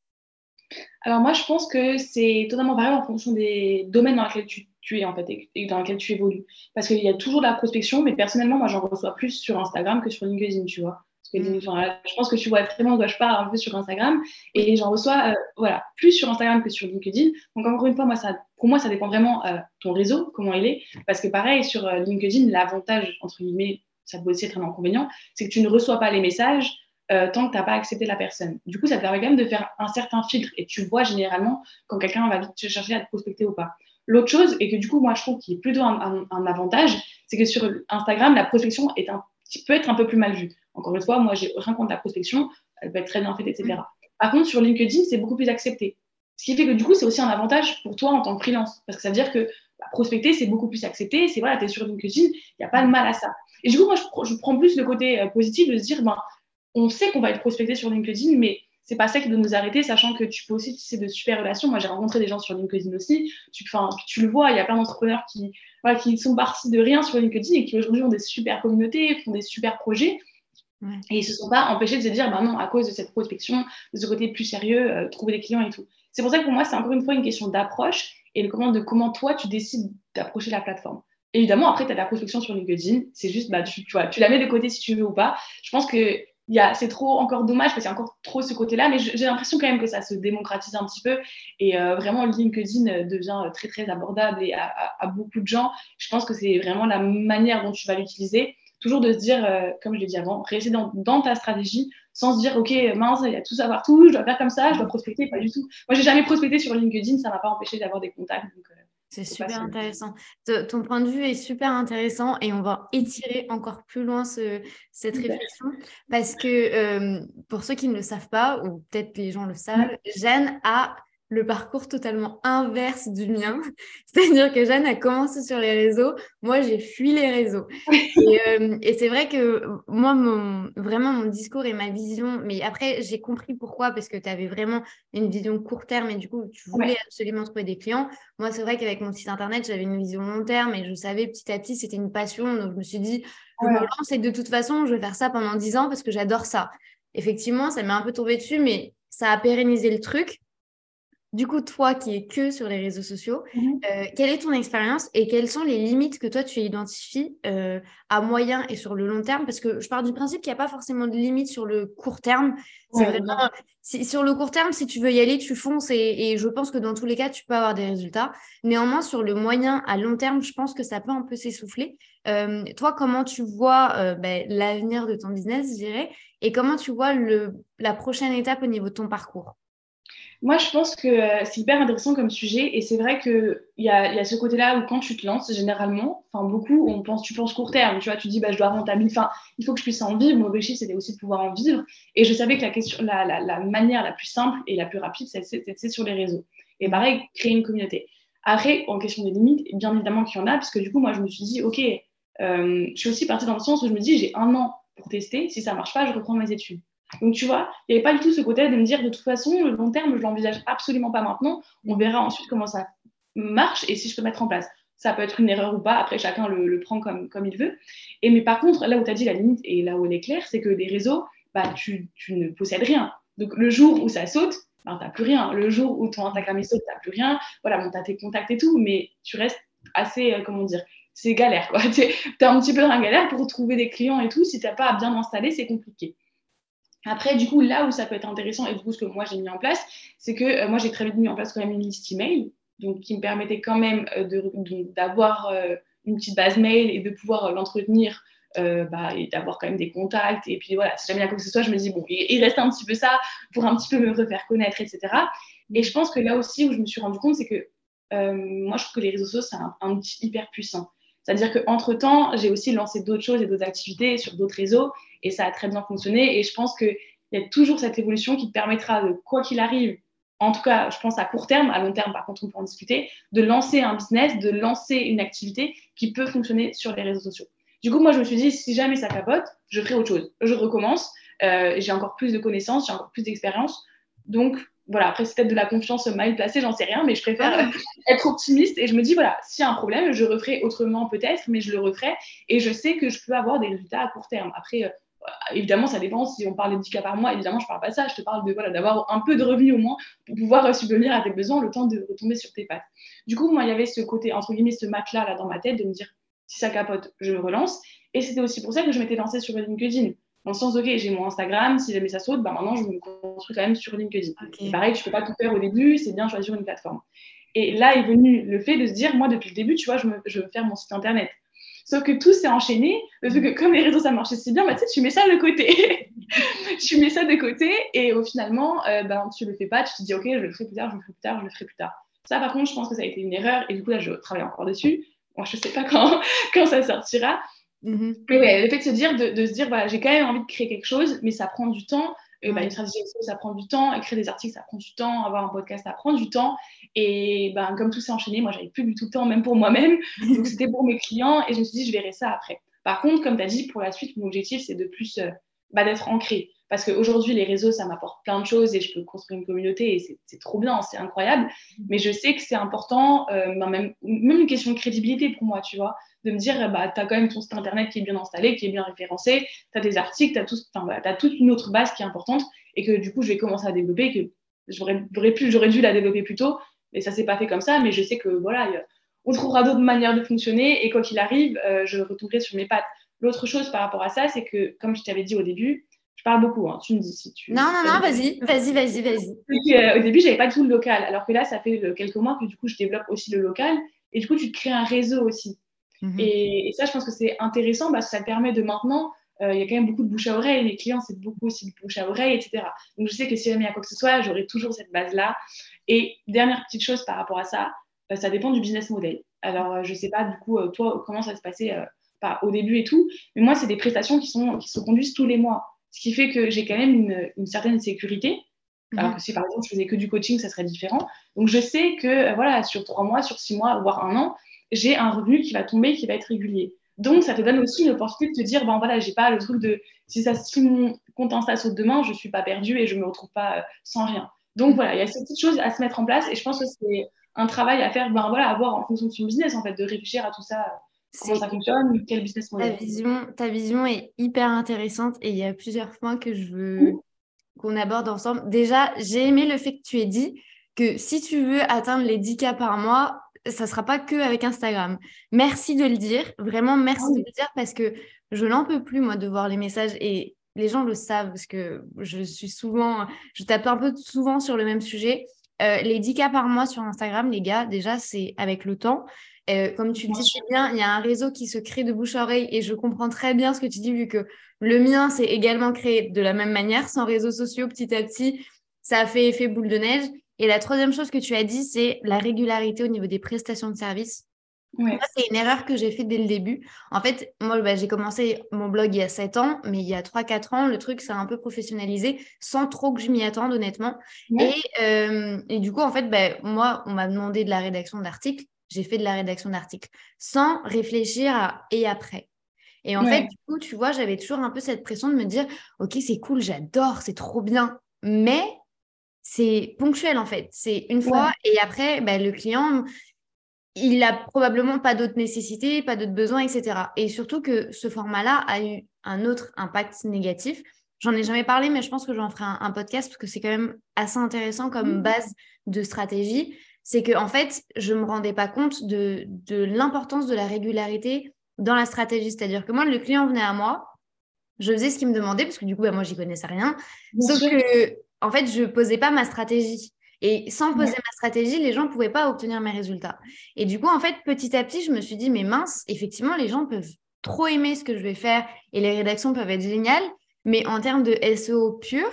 Alors moi, je pense que c'est totalement variable en fonction des domaines dans lesquels tu, es en fait et dans lesquels tu évolues. Parce qu'il y a toujours de la prospection, mais personnellement, moi, j'en reçois plus sur Instagram que sur LinkedIn, tu vois. Que, mm. je pense que tu vois très bien de quoi je parle un peu sur Instagram et j'en reçois euh, voilà, plus sur Instagram que sur LinkedIn. Donc encore une fois, moi, ça, pour moi, ça dépend vraiment de euh, ton réseau, comment il est. Parce que pareil, sur euh, LinkedIn, l'avantage, entre guillemets, ça peut aussi être un inconvénient, c'est que tu ne reçois pas les messages euh, tant que tu n'as pas accepté la personne. Du coup, ça te permet quand même de faire un certain filtre et tu vois généralement quand quelqu'un va te chercher à te prospecter ou pas. L'autre chose, et que du coup, moi, je trouve qui est plutôt un, avantage, c'est que sur Instagram, la prospection est un qui peut être un peu plus mal vu. Encore une fois, moi, j'ai rien contre la prospection, elle peut être très bien faite, etc. Mm. Par contre, sur LinkedIn, c'est beaucoup plus accepté. Ce qui fait que du coup, c'est aussi un avantage pour toi en tant que freelance. Parce que ça veut dire que bah, prospecter, c'est beaucoup plus accepté. C'est voilà, tu es sur LinkedIn, il n'y a pas de mal à ça. Et du coup, moi, je, prends plus le côté euh, positif de se dire, ben, on sait qu'on va être prospecté sur LinkedIn, mais c'est pas ça qui doit nous arrêter, sachant que tu peux aussi tisser de super relations. Moi, j'ai rencontré des gens sur LinkedIn aussi. Tu, tu le vois, il y a plein d'entrepreneurs qui, voilà, qui sont partis de rien sur LinkedIn et qui aujourd'hui ont des super communautés, font des super projets. Et ils ne se sont pas empêchés de se dire, bah non, à cause de cette prospection, de ce côté plus sérieux, euh, trouver des clients et tout. C'est pour ça que pour moi, c'est encore une fois une question d'approche et de comment, de comment toi, tu décides d'approcher la plateforme. Évidemment, après, tu as la prospection sur LinkedIn. C'est juste, bah, tu, tu, vois, tu la mets de côté si tu veux ou pas. Je pense que c'est trop encore dommage parce qu'il y a encore trop ce côté-là, mais j'ai l'impression quand même que ça se démocratise un petit peu et euh, vraiment LinkedIn devient très très abordable et à, beaucoup de gens. Je pense que c'est vraiment la manière dont tu vas l'utiliser. Toujours de se dire, euh, comme je l'ai dit avant, rester dans, ta stratégie sans se dire, ok, mince, il y a tout savoir tout, je dois faire comme ça, je dois prospecter, pas du tout. Moi, j'ai jamais prospecté sur LinkedIn, ça m'a pas empêché d'avoir des contacts. Euh, c'est super intéressant. Ton point de vue est super intéressant et on va étirer encore plus loin cette réflexion parce que euh, pour ceux qui ne le savent pas, ou peut-être les gens le savent, Jeanne a le parcours totalement inverse du mien. *laughs* C'est-à-dire que Jeanne a commencé sur les réseaux, moi j'ai fui les réseaux. *laughs* Euh, et, c'est vrai que moi, mon, vraiment, mon discours et ma vision, mais après j'ai compris pourquoi, parce que tu avais vraiment une vision court terme et du coup tu voulais absolument trouver des clients. Moi, c'est vrai qu'avec mon site internet, j'avais une vision long terme et je savais petit à petit, c'était une passion. Donc je me suis dit, je me lance et de toute façon, je vais faire ça pendant 10 ans parce que j'adore ça. Effectivement, ça m'est un peu tombé dessus, mais ça a pérennisé le truc. Du coup, toi qui es que sur les réseaux sociaux, mhm. euh, quelle est ton expérience et quelles sont les limites que toi tu identifies euh, à moyen et sur le long terme? Parce que je pars du principe qu'il n'y a pas forcément de limites sur le court terme. C'est vraiment sur le court terme, si tu veux y aller, tu fonces et, je pense que dans tous les cas, tu peux avoir des résultats. Néanmoins, sur le moyen à long terme, je pense que ça peut un peu s'essouffler. Euh, toi, comment tu vois ben, l'avenir de ton business, je dirais, et comment tu vois le, la prochaine étape au niveau de ton parcours? Moi, je pense que euh, c'est hyper intéressant comme sujet et c'est vrai qu'il y a, y a ce côté-là où quand tu te lances, généralement, enfin beaucoup, on pense, tu penses court terme, tu vois, tu dis, bah, je dois rentabiliser, enfin, il faut que je puisse en vivre. Mon objectif, c'était aussi de pouvoir en vivre. Et je savais que la, question, la, manière la plus simple et la plus rapide, c'était sur les réseaux. Et pareil, créer une communauté. Après, en question des limites, bien évidemment qu'il y en a, parce que du coup, moi, je me suis dit, OK, euh, je suis aussi partie dans le sens où je me dis, j'ai un an pour tester. Si ça marche pas, je reprends mes études. Donc, tu vois, il n'y avait pas du tout ce côté de me dire, de toute façon, le long terme, je l'envisage absolument pas maintenant. On verra ensuite comment ça marche et si je peux mettre en place. Ça peut être une erreur ou pas, après chacun le, prend comme, comme il veut. Et mais par contre, là où tu as dit la limite et là où elle est claire, c'est que les réseaux, bah, tu, ne possèdes rien. Donc le jour où ça saute, bah, tu n'as plus rien. Le jour où ton Instagram saute, tu n'as plus rien. Voilà, bon, tu as tes contacts et tout, mais tu restes assez, euh, comment dire, c'est galère. *laughs* Tu es, un petit peu dans la galère pour trouver des clients et tout. Si tu n'as pas à bien installer, c'est compliqué. Après, du coup, là où ça peut être intéressant, et du coup, ce que moi j'ai mis en place, c'est que euh, moi j'ai très vite mis en place quand même une liste email, donc qui me permettait quand même euh, d'avoir euh, une petite base mail et de pouvoir l'entretenir bah, et d'avoir quand même des contacts. Et puis voilà, si jamais il y a quoi que ce soit, je me dis, bon, il, reste un petit peu ça pour un petit peu me refaire connaître, etc. Et je pense que là aussi où je me suis rendu compte, c'est que moi je trouve que les réseaux sociaux, c'est un, un outil hyper puissant. C'est-à-dire qu'entre-temps, j'ai aussi lancé d'autres choses et d'autres activités sur d'autres réseaux et ça a très bien fonctionné. Et je pense qu'il y a toujours cette évolution qui te permettra de, quoi qu'il arrive, en tout cas, je pense à court terme, à long terme, par contre, on peut en discuter, de lancer un business, de lancer une activité qui peut fonctionner sur les réseaux sociaux. Du coup, moi, je me suis dit, si jamais ça capote, je ferai autre chose. Je recommence, euh, j'ai encore plus de connaissances, j'ai encore plus d'expérience. Donc, voilà, après, c'est peut-être de la confiance mal placée, j'en sais rien, mais je préfère ah. *laughs* être optimiste et je me dis, voilà, s'il y a un problème, je referai autrement peut-être, mais je le referai et je sais que je peux avoir des résultats à court terme. Après, euh, évidemment, ça dépend. Si on parle de 10 cas par mois, évidemment, je ne parle pas de ça. Je te parle de voilà, d'avoir un peu de revenus au moins pour pouvoir euh, subvenir à tes besoins le temps de retomber sur tes pattes. Du coup, moi, il y avait ce côté, entre guillemets, ce matelas là dans ma tête de me dire si ça capote, je me relance. Et c'était aussi pour ça que je m'étais lancée sur LinkedIn. Dans le sens, ok, j'ai mon Instagram, si jamais ça saute, bah maintenant je me construis quand même sur LinkedIn. Pareil, tu peux pas tout faire au début, c'est bien choisir une plateforme. Et là est venu le fait de se dire, moi depuis le début, tu vois, je, me, je veux faire mon site internet. Sauf que tout s'est enchaîné, le fait que comme les réseaux ça marchait si bien, bah, tu mets ça de côté. *laughs* tu mets ça de côté et au finalement, euh, ben, tu le fais pas, tu te dis, ok, je le ferai plus tard, je le ferai plus tard, je le ferai plus tard. Ça, par contre, je pense que ça a été une erreur et du coup, là, je travaille encore dessus. Moi, je sais pas quand, *laughs* quand ça sortira. Mmh mais ouais, le fait de se dire, de, se dire, voilà, j'ai quand même envie de créer quelque chose, mais ça prend du temps. Et bah, une stratégie ça prend du temps. Écrire des articles, ça prend du temps. Avoir un podcast, ça prend du temps. Et ben, comme tout s'est enchaîné, moi, j'avais plus du tout de temps, même pour moi-même. *laughs* Donc, c'était pour mes clients. Et je me suis dit, je verrai ça après. Par contre, comme tu as dit, pour la suite, mon objectif, c'est de plus euh, bah, d'être ancré. Parce qu'aujourd'hui, les réseaux, ça m'apporte plein de choses et je peux construire une communauté et c'est trop bien, c'est incroyable. Mais je sais que c'est important, euh, bah, même, même une question de crédibilité pour moi, tu vois de me dire, bah, tu as quand même ton site internet qui est bien installé, qui est bien référencé, tu as des articles, tu as, as, toute une autre base qui est importante et que du coup, je vais commencer à développer, que j'aurais dû la développer plus tôt, mais ça s'est pas fait comme ça. Mais je sais que voilà, on trouvera d'autres manières de fonctionner et quoi qu'il arrive, euh, je retournerai sur mes pattes. L'autre chose par rapport à ça, c'est que, comme je t'avais dit au début, je parle beaucoup, hein, tu me dis si tu. Non, non, non, vas-y, vas-y, vas-y, vas-y. Euh, au début, j'avais pas tout le local, alors que là, ça fait quelques mois que du coup, je développe aussi le local et du coup, tu te crées un réseau aussi. Mhm. Et, ça, je pense que c'est intéressant parce que ça permet de maintenant, euh, il y a quand même beaucoup de bouche à oreille, les clients, c'est beaucoup aussi de bouche à oreille, etc. Donc, je sais que si jamais il y a quoi que ce soit, j'aurai toujours cette base-là. Et dernière petite chose par rapport à ça, bah, ça dépend du business model. Alors, euh, je ne sais pas, du coup, euh, toi, comment ça se passait pas au début et tout, mais moi, c'est des prestations qui, sont, qui se conduisent tous les mois. Ce qui fait que j'ai quand même une, une certaine sécurité. Mhm. Alors que si par exemple je faisais que du coaching, ça serait différent. Donc je sais que voilà, sur trois mois, sur six mois, voire un an, j'ai un revenu qui va tomber, qui va être régulier. Donc, ça te donne aussi l'opportunité de te dire, ben voilà, j'ai pas le truc de si, ça, si mon compte Insta saute demain, je suis pas perdue et je me retrouve pas euh, sans rien. Donc, voilà, il y a ces petites choses à se mettre en place et je pense que c'est un travail à faire, ben voilà, à voir en fonction de son business, en fait, de réfléchir à tout ça, comment ça fonctionne, quel business model. Ta vision, ta vision est hyper intéressante et il y a plusieurs points que je veux qu'on aborde ensemble. Déjà, j'ai aimé le fait que tu aies dit que si tu veux atteindre les 10 cas par mois, ça sera pas que avec Instagram. Merci de le dire, vraiment merci ah de le dire parce que je n'en peux plus moi de voir les messages et les gens le savent parce que je suis souvent, je tape un peu souvent sur le même sujet. Euh, les 10 cas par mois sur Instagram, les gars, déjà c'est avec le temps. Euh, comme tu le dis c'est bien, il y a un réseau qui se crée de bouche à oreille et je comprends très bien ce que tu dis vu que le mien s'est également créé de la même manière, sans réseaux sociaux petit à petit. Ça a fait effet boule de neige. Et la troisième chose que tu as dit, c'est la régularité au niveau des prestations de services. c'est une erreur que j'ai faite dès le début. En fait, moi, bah, j'ai commencé mon blog il y a 7 ans, mais il y a 3-4 ans, le truc s'est un peu professionnalisé sans trop que je m'y attende, honnêtement. Euh, et, du coup, en fait, bah, moi, on m'a demandé de la rédaction d'articles. J'ai fait de la rédaction d'articles sans réfléchir à et après. Et en fait, du coup, tu vois, j'avais toujours un peu cette pression de me dire, OK, c'est cool, j'adore, c'est trop bien. Mais c'est ponctuel en fait. C'est une fois et après, bah, le client, il n'a probablement pas d'autres nécessités, pas d'autres besoins, etc. Et surtout que ce format-là a eu un autre impact négatif. J'en ai jamais parlé, mais je pense que j'en ferai un, podcast parce que c'est quand même assez intéressant comme mmh. base de stratégie. C'est que en fait, je me rendais pas compte de, l'importance de la régularité dans la stratégie. C'est-à-dire que moi, le client venait à moi, je faisais ce qu'il me demandait parce que du coup, bah, moi, j'y connaissais rien. Sauf que en fait, je posais pas ma stratégie. Et sans poser ma stratégie, les gens ne pouvaient pas obtenir mes résultats. Et du coup, en fait, petit à petit, je me suis dit, mais mince, effectivement, les gens peuvent trop aimer ce que je vais faire et les rédactions peuvent être géniales. Mais en termes de SEO pur,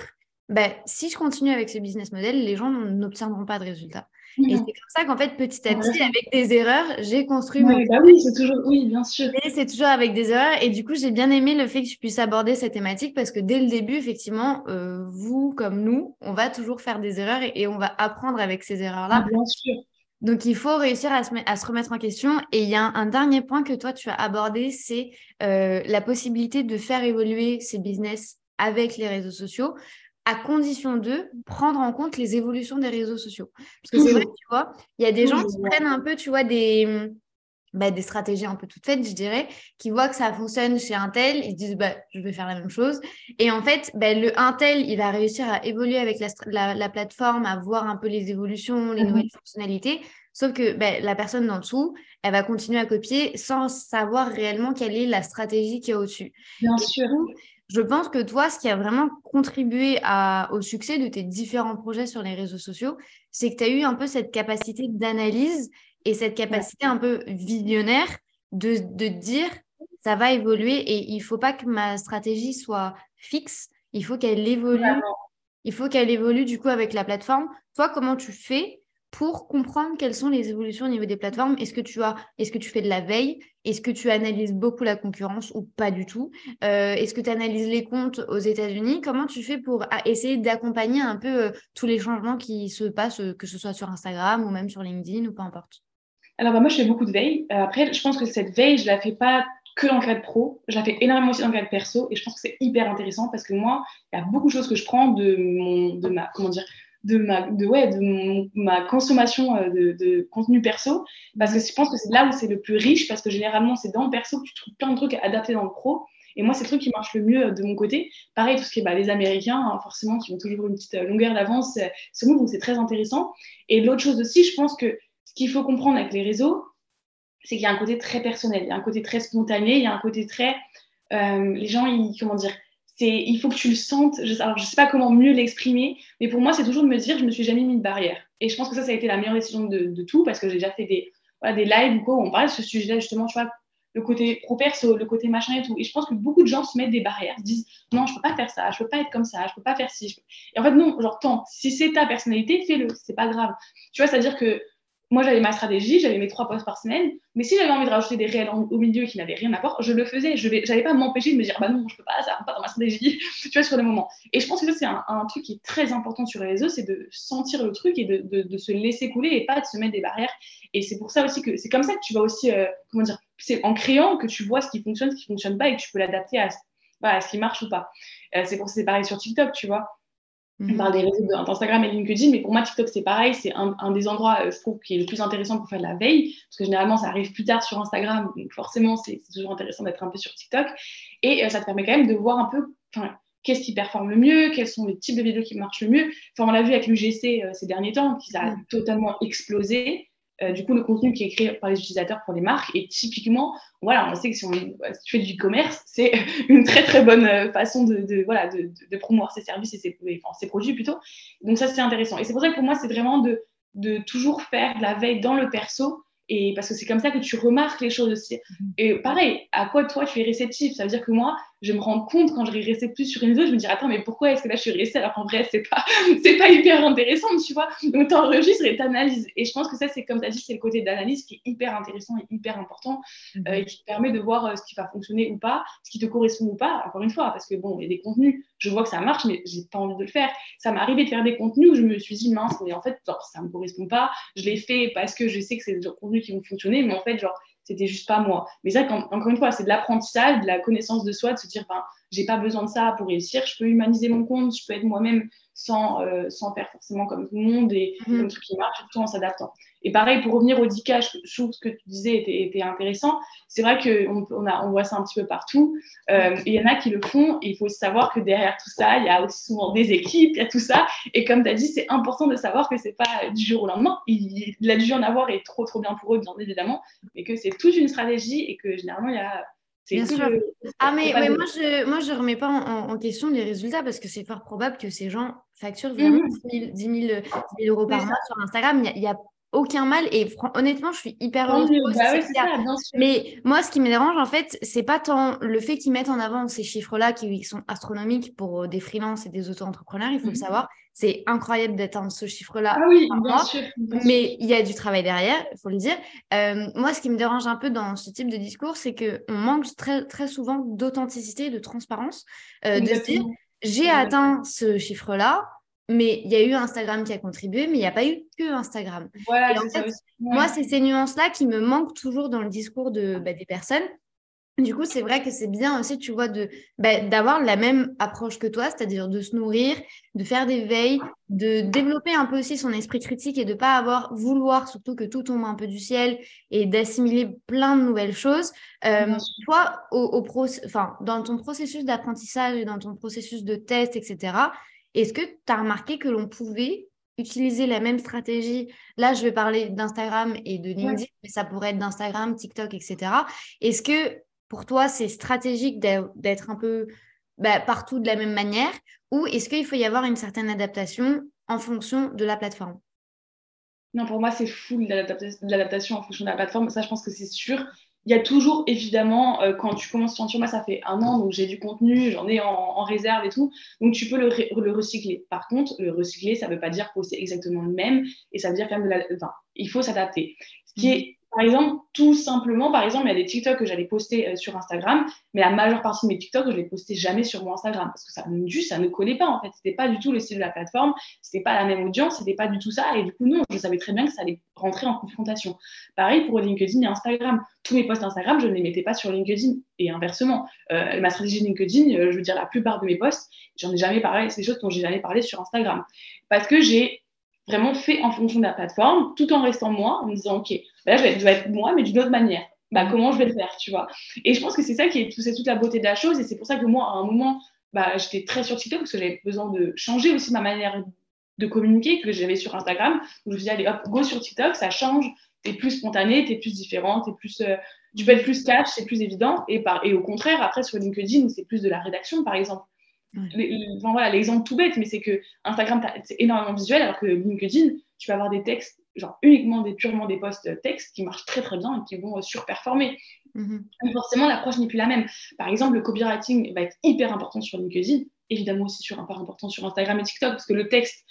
bah, si je continue avec ce business model, les gens n'obtiendront pas de résultats. Et c'est comme ça qu'en fait, petit à petit, avec des erreurs, j'ai construit mon. Bah oui, c'est toujours, oui, bien sûr. Et c'est toujours avec des erreurs. Et du coup, j'ai bien aimé le fait que tu puisses aborder cette thématique parce que dès le début, effectivement, euh, vous comme nous, on va toujours faire des erreurs et, on va apprendre avec ces erreurs-là. Bien sûr. Donc, il faut réussir à se, à se, remettre en question. Et il y a un, dernier point que toi, tu as abordé, c'est euh, la possibilité de faire évoluer ces business avec les réseaux sociaux à condition de prendre en compte les évolutions des réseaux sociaux. Parce que c'est vrai, tu vois, il y a des gens qui prennent un peu, tu vois, des, bah, des stratégies un peu toutes faites, je dirais, qui voient que ça fonctionne chez un tel, ils se disent, bah, je vais faire la même chose. Et en fait, bah, le un tel, il va réussir à évoluer avec la, la, plateforme, à voir un peu les évolutions, les mmh nouvelles fonctionnalités. Sauf que bah, la personne d'en dessous, elle va continuer à copier sans savoir réellement quelle est la stratégie qui est au-dessus. Bien sûr je pense que toi, ce qui a vraiment contribué au succès de tes différents projets sur les réseaux sociaux, c'est que tu as eu un peu cette capacité d'analyse et cette capacité un peu visionnaire de, de dire ça va évoluer et il ne faut pas que ma stratégie soit fixe, il faut qu'elle évolue. Il faut qu'elle évolue du coup avec la plateforme. Toi, comment tu fais pour comprendre quelles sont les évolutions au niveau des plateformes. Est-ce que tu as, est-ce que tu fais de la veille? Est-ce que tu analyses beaucoup la concurrence ou pas du tout? Euh, Est-ce que tu analyses les comptes aux États-Unis? Comment tu fais pour essayer d'accompagner un peu euh, tous les changements qui se passent, euh, que ce soit sur Instagram ou même sur LinkedIn ou peu importe? Alors bah, moi, je fais beaucoup de veille. après, je pense que cette veille, je la fais pas que dans le cadre pro, je la fais énormément aussi dans le cadre perso et je pense que c'est hyper intéressant parce que moi, il y a beaucoup de choses que je prends de mon, de ma, comment dire, de ma, de, ouais, de ma consommation euh, de, contenu perso, parce que je pense que c'est là où c'est le plus riche, parce que généralement, c'est dans le perso que tu trouves plein de trucs adaptés dans le pro. Et moi, c'est le truc qui marche le mieux euh, de mon côté. Pareil, tout ce qui est bah, les Américains, hein, forcément, qui ont toujours une petite euh, longueur d'avance sur nous, donc c'est très intéressant. Et l'autre chose aussi, je pense que ce qu'il faut comprendre avec les réseaux, c'est qu'il y a un côté très personnel, il y a un côté très spontané, il y a un côté très... les gens, ils, comment dire il faut que tu le sentes. Je, alors, je sais pas comment mieux l'exprimer, mais pour moi, c'est toujours de me dire, je me suis jamais mis de barrière. Et je pense que ça, ça a été la meilleure décision de, tout, parce que j'ai déjà fait des, des lives où on parle de ce sujet-là, justement, tu vois, le côté pro-perso, le côté machin et tout. Et je pense que beaucoup de gens se mettent des barrières, se disent, non, je peux pas faire ça, je peux pas être comme ça, je peux pas faire ci. Et en fait, non, genre, tant, si c'est ta personnalité, fais-le, c'est pas grave. Tu vois, c'est-à-dire que moi, j'avais ma stratégie, j'avais mes trois posts par semaine, mais si j'avais envie de rajouter des réels au milieu qui n'avaient rien à voir, je le faisais. Je n'allais pas m'empêcher de me dire, bah non, je peux pas, ça rentre pas dans ma stratégie, *laughs* tu vois, sur le moment. Et je pense que ça, c'est un, truc qui est très important sur les réseaux, c'est de sentir le truc et de, se laisser couler et pas de se mettre des barrières. Et c'est pour ça aussi que c'est comme ça que tu vas aussi, euh, comment dire, c'est en créant que tu vois ce qui fonctionne, ce qui fonctionne pas et que tu peux l'adapter à, ce qui marche ou pas. Euh, c'est pour c'est pareil sur TikTok, tu vois. On parle des réseaux d'Instagram et LinkedIn, mais pour moi, TikTok, c'est pareil. C'est un, des endroits, euh, je trouve, qui est le plus intéressant pour faire de la veille, parce que généralement, ça arrive plus tard sur Instagram, donc forcément, c'est toujours intéressant d'être un peu sur TikTok. Et euh, ça te permet quand même de voir un peu qu'est-ce qui performe le mieux, quels sont les types de vidéos qui marchent le mieux. Enfin, on l'a vu avec l'UGC euh, ces derniers temps, qui a totalement explosé. Euh, du coup, le contenu qui est créé par les utilisateurs pour les marques. Et typiquement, voilà, on sait que si, on, tu fais du e-commerce, c'est *laughs* une très très bonne euh, façon de, voilà, de, de, promouvoir ses services et ses, enfin, ses, produits plutôt. Donc ça, c'est intéressant. Et c'est pour ça que pour moi, c'est vraiment de, de toujours faire de la veille dans le perso et parce que c'est comme ça que tu remarques les choses aussi. Mhm. Et pareil, à quoi toi tu es réceptif? Ça veut dire que moi, je me rends compte quand je resté plus sur une vidéo, je me dis attends, mais pourquoi est-ce que là je suis restée alors qu'en vrai, c'est pas, *laughs* c'est pas hyper intéressant, tu vois Donc tu enregistres et tu analyses. Et je pense que ça, c'est comme tu as dit, c'est le côté d'analyse qui est hyper intéressant et hyper important mhm. euh, et qui te permet de voir euh, ce qui va fonctionner ou pas, ce qui te correspond ou pas, encore une fois, parce que bon, il y a des contenus, je vois que ça marche, mais j'ai pas envie de le faire. Ça m'est arrivé de faire des contenus où je me suis dit mince, mais en fait, genre, ça me correspond pas, je l'ai fait parce que je sais que c'est des contenus qui vont fonctionner, mais en fait, genre, c'était juste pas moi. Mais ça, encore une fois, c'est de l'apprentissage, de la connaissance de soi, de se dire, ben, j'ai pas besoin de ça pour réussir, je peux humaniser mon compte, je peux être moi-même sans, euh, sans faire forcément comme tout le monde et mmh. comme truc qui marche, tout en s'adaptant. Et pareil, pour revenir au DICA, je trouve ce que tu disais était, était intéressant. C'est vrai qu'on on on voit ça un petit peu partout. Euh, il y en a qui le font et il faut savoir que derrière tout ça, il y a aussi souvent des équipes, il y a tout ça. Et comme tu as dit, c'est important de savoir que c'est pas du jour au lendemain. Il, il a dû en avoir et trop, trop bien pour eux, bien évidemment, mais que c'est toute une stratégie et que généralement, il y a Bien sûr. ah, mais, mais moi, je ne moi, je remets pas en, question les résultats parce que c'est fort probable que ces gens facturent vraiment 10, 000, euros par mois sur Instagram. Il a, aucun mal et honnêtement je suis hyper heureuse bah mais moi ce qui me dérange en fait c'est pas tant le fait qu'ils mettent en avant ces chiffres là qui sont astronomiques pour euh, des freelances et des auto-entrepreneurs il faut le mhm. savoir. C'est incroyable d'atteindre ce chiffre là ah oui bien sûr, mais il y a du travail derrière il faut le dire. Euh, moi ce qui me dérange un peu dans ce type de discours c'est que on manque très très souvent d'authenticité de transparence euh, de se dire j'ai atteint ce chiffre là mais il y a eu Instagram qui a contribué, mais il n'y a pas eu que Instagram. Voilà, Moi, c'est ces nuances-là qui me manquent toujours dans le discours de, bah, des personnes. Du coup, c'est vrai que c'est bien aussi, tu vois, de bah, d'avoir la même approche que toi, c'est-à-dire de se nourrir, de faire des veilles, de développer un peu aussi son esprit critique et de pas avoir vouloir surtout que tout tombe un peu du ciel et d'assimiler plein de nouvelles choses. Euh, toi, au, dans ton processus d'apprentissage et dans ton processus de test, etc. Est-ce que tu as remarqué que l'on pouvait utiliser la même stratégie? Là, je vais parler d'Instagram et de LinkedIn, mais ça pourrait être d'Instagram, TikTok, etc. Est-ce que pour toi, c'est stratégique d'être un peu bah, partout de la même manière? Ou est-ce qu'il faut y avoir une certaine adaptation en fonction de la plateforme? Non, pour moi, c'est full de l'adaptation en fonction de la plateforme. Ça, je pense que c'est sûr. Il y a toujours, évidemment, euh, quand tu commences sur moi, ça fait un an, donc j'ai du contenu, j'en ai en, réserve et tout, donc tu peux le, le recycler. Par contre, le recycler, ça ne veut pas dire poster exactement le même, et ça veut dire quand même de la... Enfin, il faut s'adapter. Ce qui est par exemple, tout simplement, par exemple, il y a des TikTok que j'allais poster euh, sur Instagram, mais la majeure partie de mes TikTok, je les postais jamais sur mon Instagram parce que ça, ça ne collait pas en fait. C'était pas du tout le style de la plateforme, c'était pas la même audience, c'était pas du tout ça. Et du coup, non, je savais très bien que ça allait rentrer en confrontation. Pareil pour LinkedIn et Instagram. Tous mes posts Instagram, je ne les mettais pas sur LinkedIn et inversement. Euh, ma stratégie LinkedIn, euh, je veux dire, la plupart de mes posts, j'en ai jamais parlé, c'est des choses dont j'ai jamais parlé sur Instagram parce que j'ai vraiment fait en fonction de la plateforme, tout en restant moi, en me disant, OK, là, je vais, être moi, mais d'une autre manière. Bah, mm. comment je vais le faire, tu vois? Et je pense que c'est ça qui est, toute la beauté de la chose, et c'est pour ça que moi, à un moment, bah, j'étais très sur TikTok, parce que j'avais besoin de changer aussi ma manière de communiquer que j'avais sur Instagram. Donc, je me suis dit, allez, hop, go sur TikTok, ça change, t'es plus spontané, t'es plus différente, t'es plus, euh, tu peux être plus cash, c'est plus évident. Et, par, et au contraire, après, sur LinkedIn, c'est plus de la rédaction, par exemple. Voilà, l'exemple tout bête, mais c'est que Instagram, c'est énormément visuel, alors que LinkedIn, tu vas avoir des textes, genre uniquement des purement des posts textes qui marchent très très bien et qui vont euh, surperformer. Mm Forcément, l'approche n'est plus la même. Par exemple, le copywriting va être hyper important sur LinkedIn, évidemment aussi sur, hyper important sur Instagram et TikTok, parce que le texte,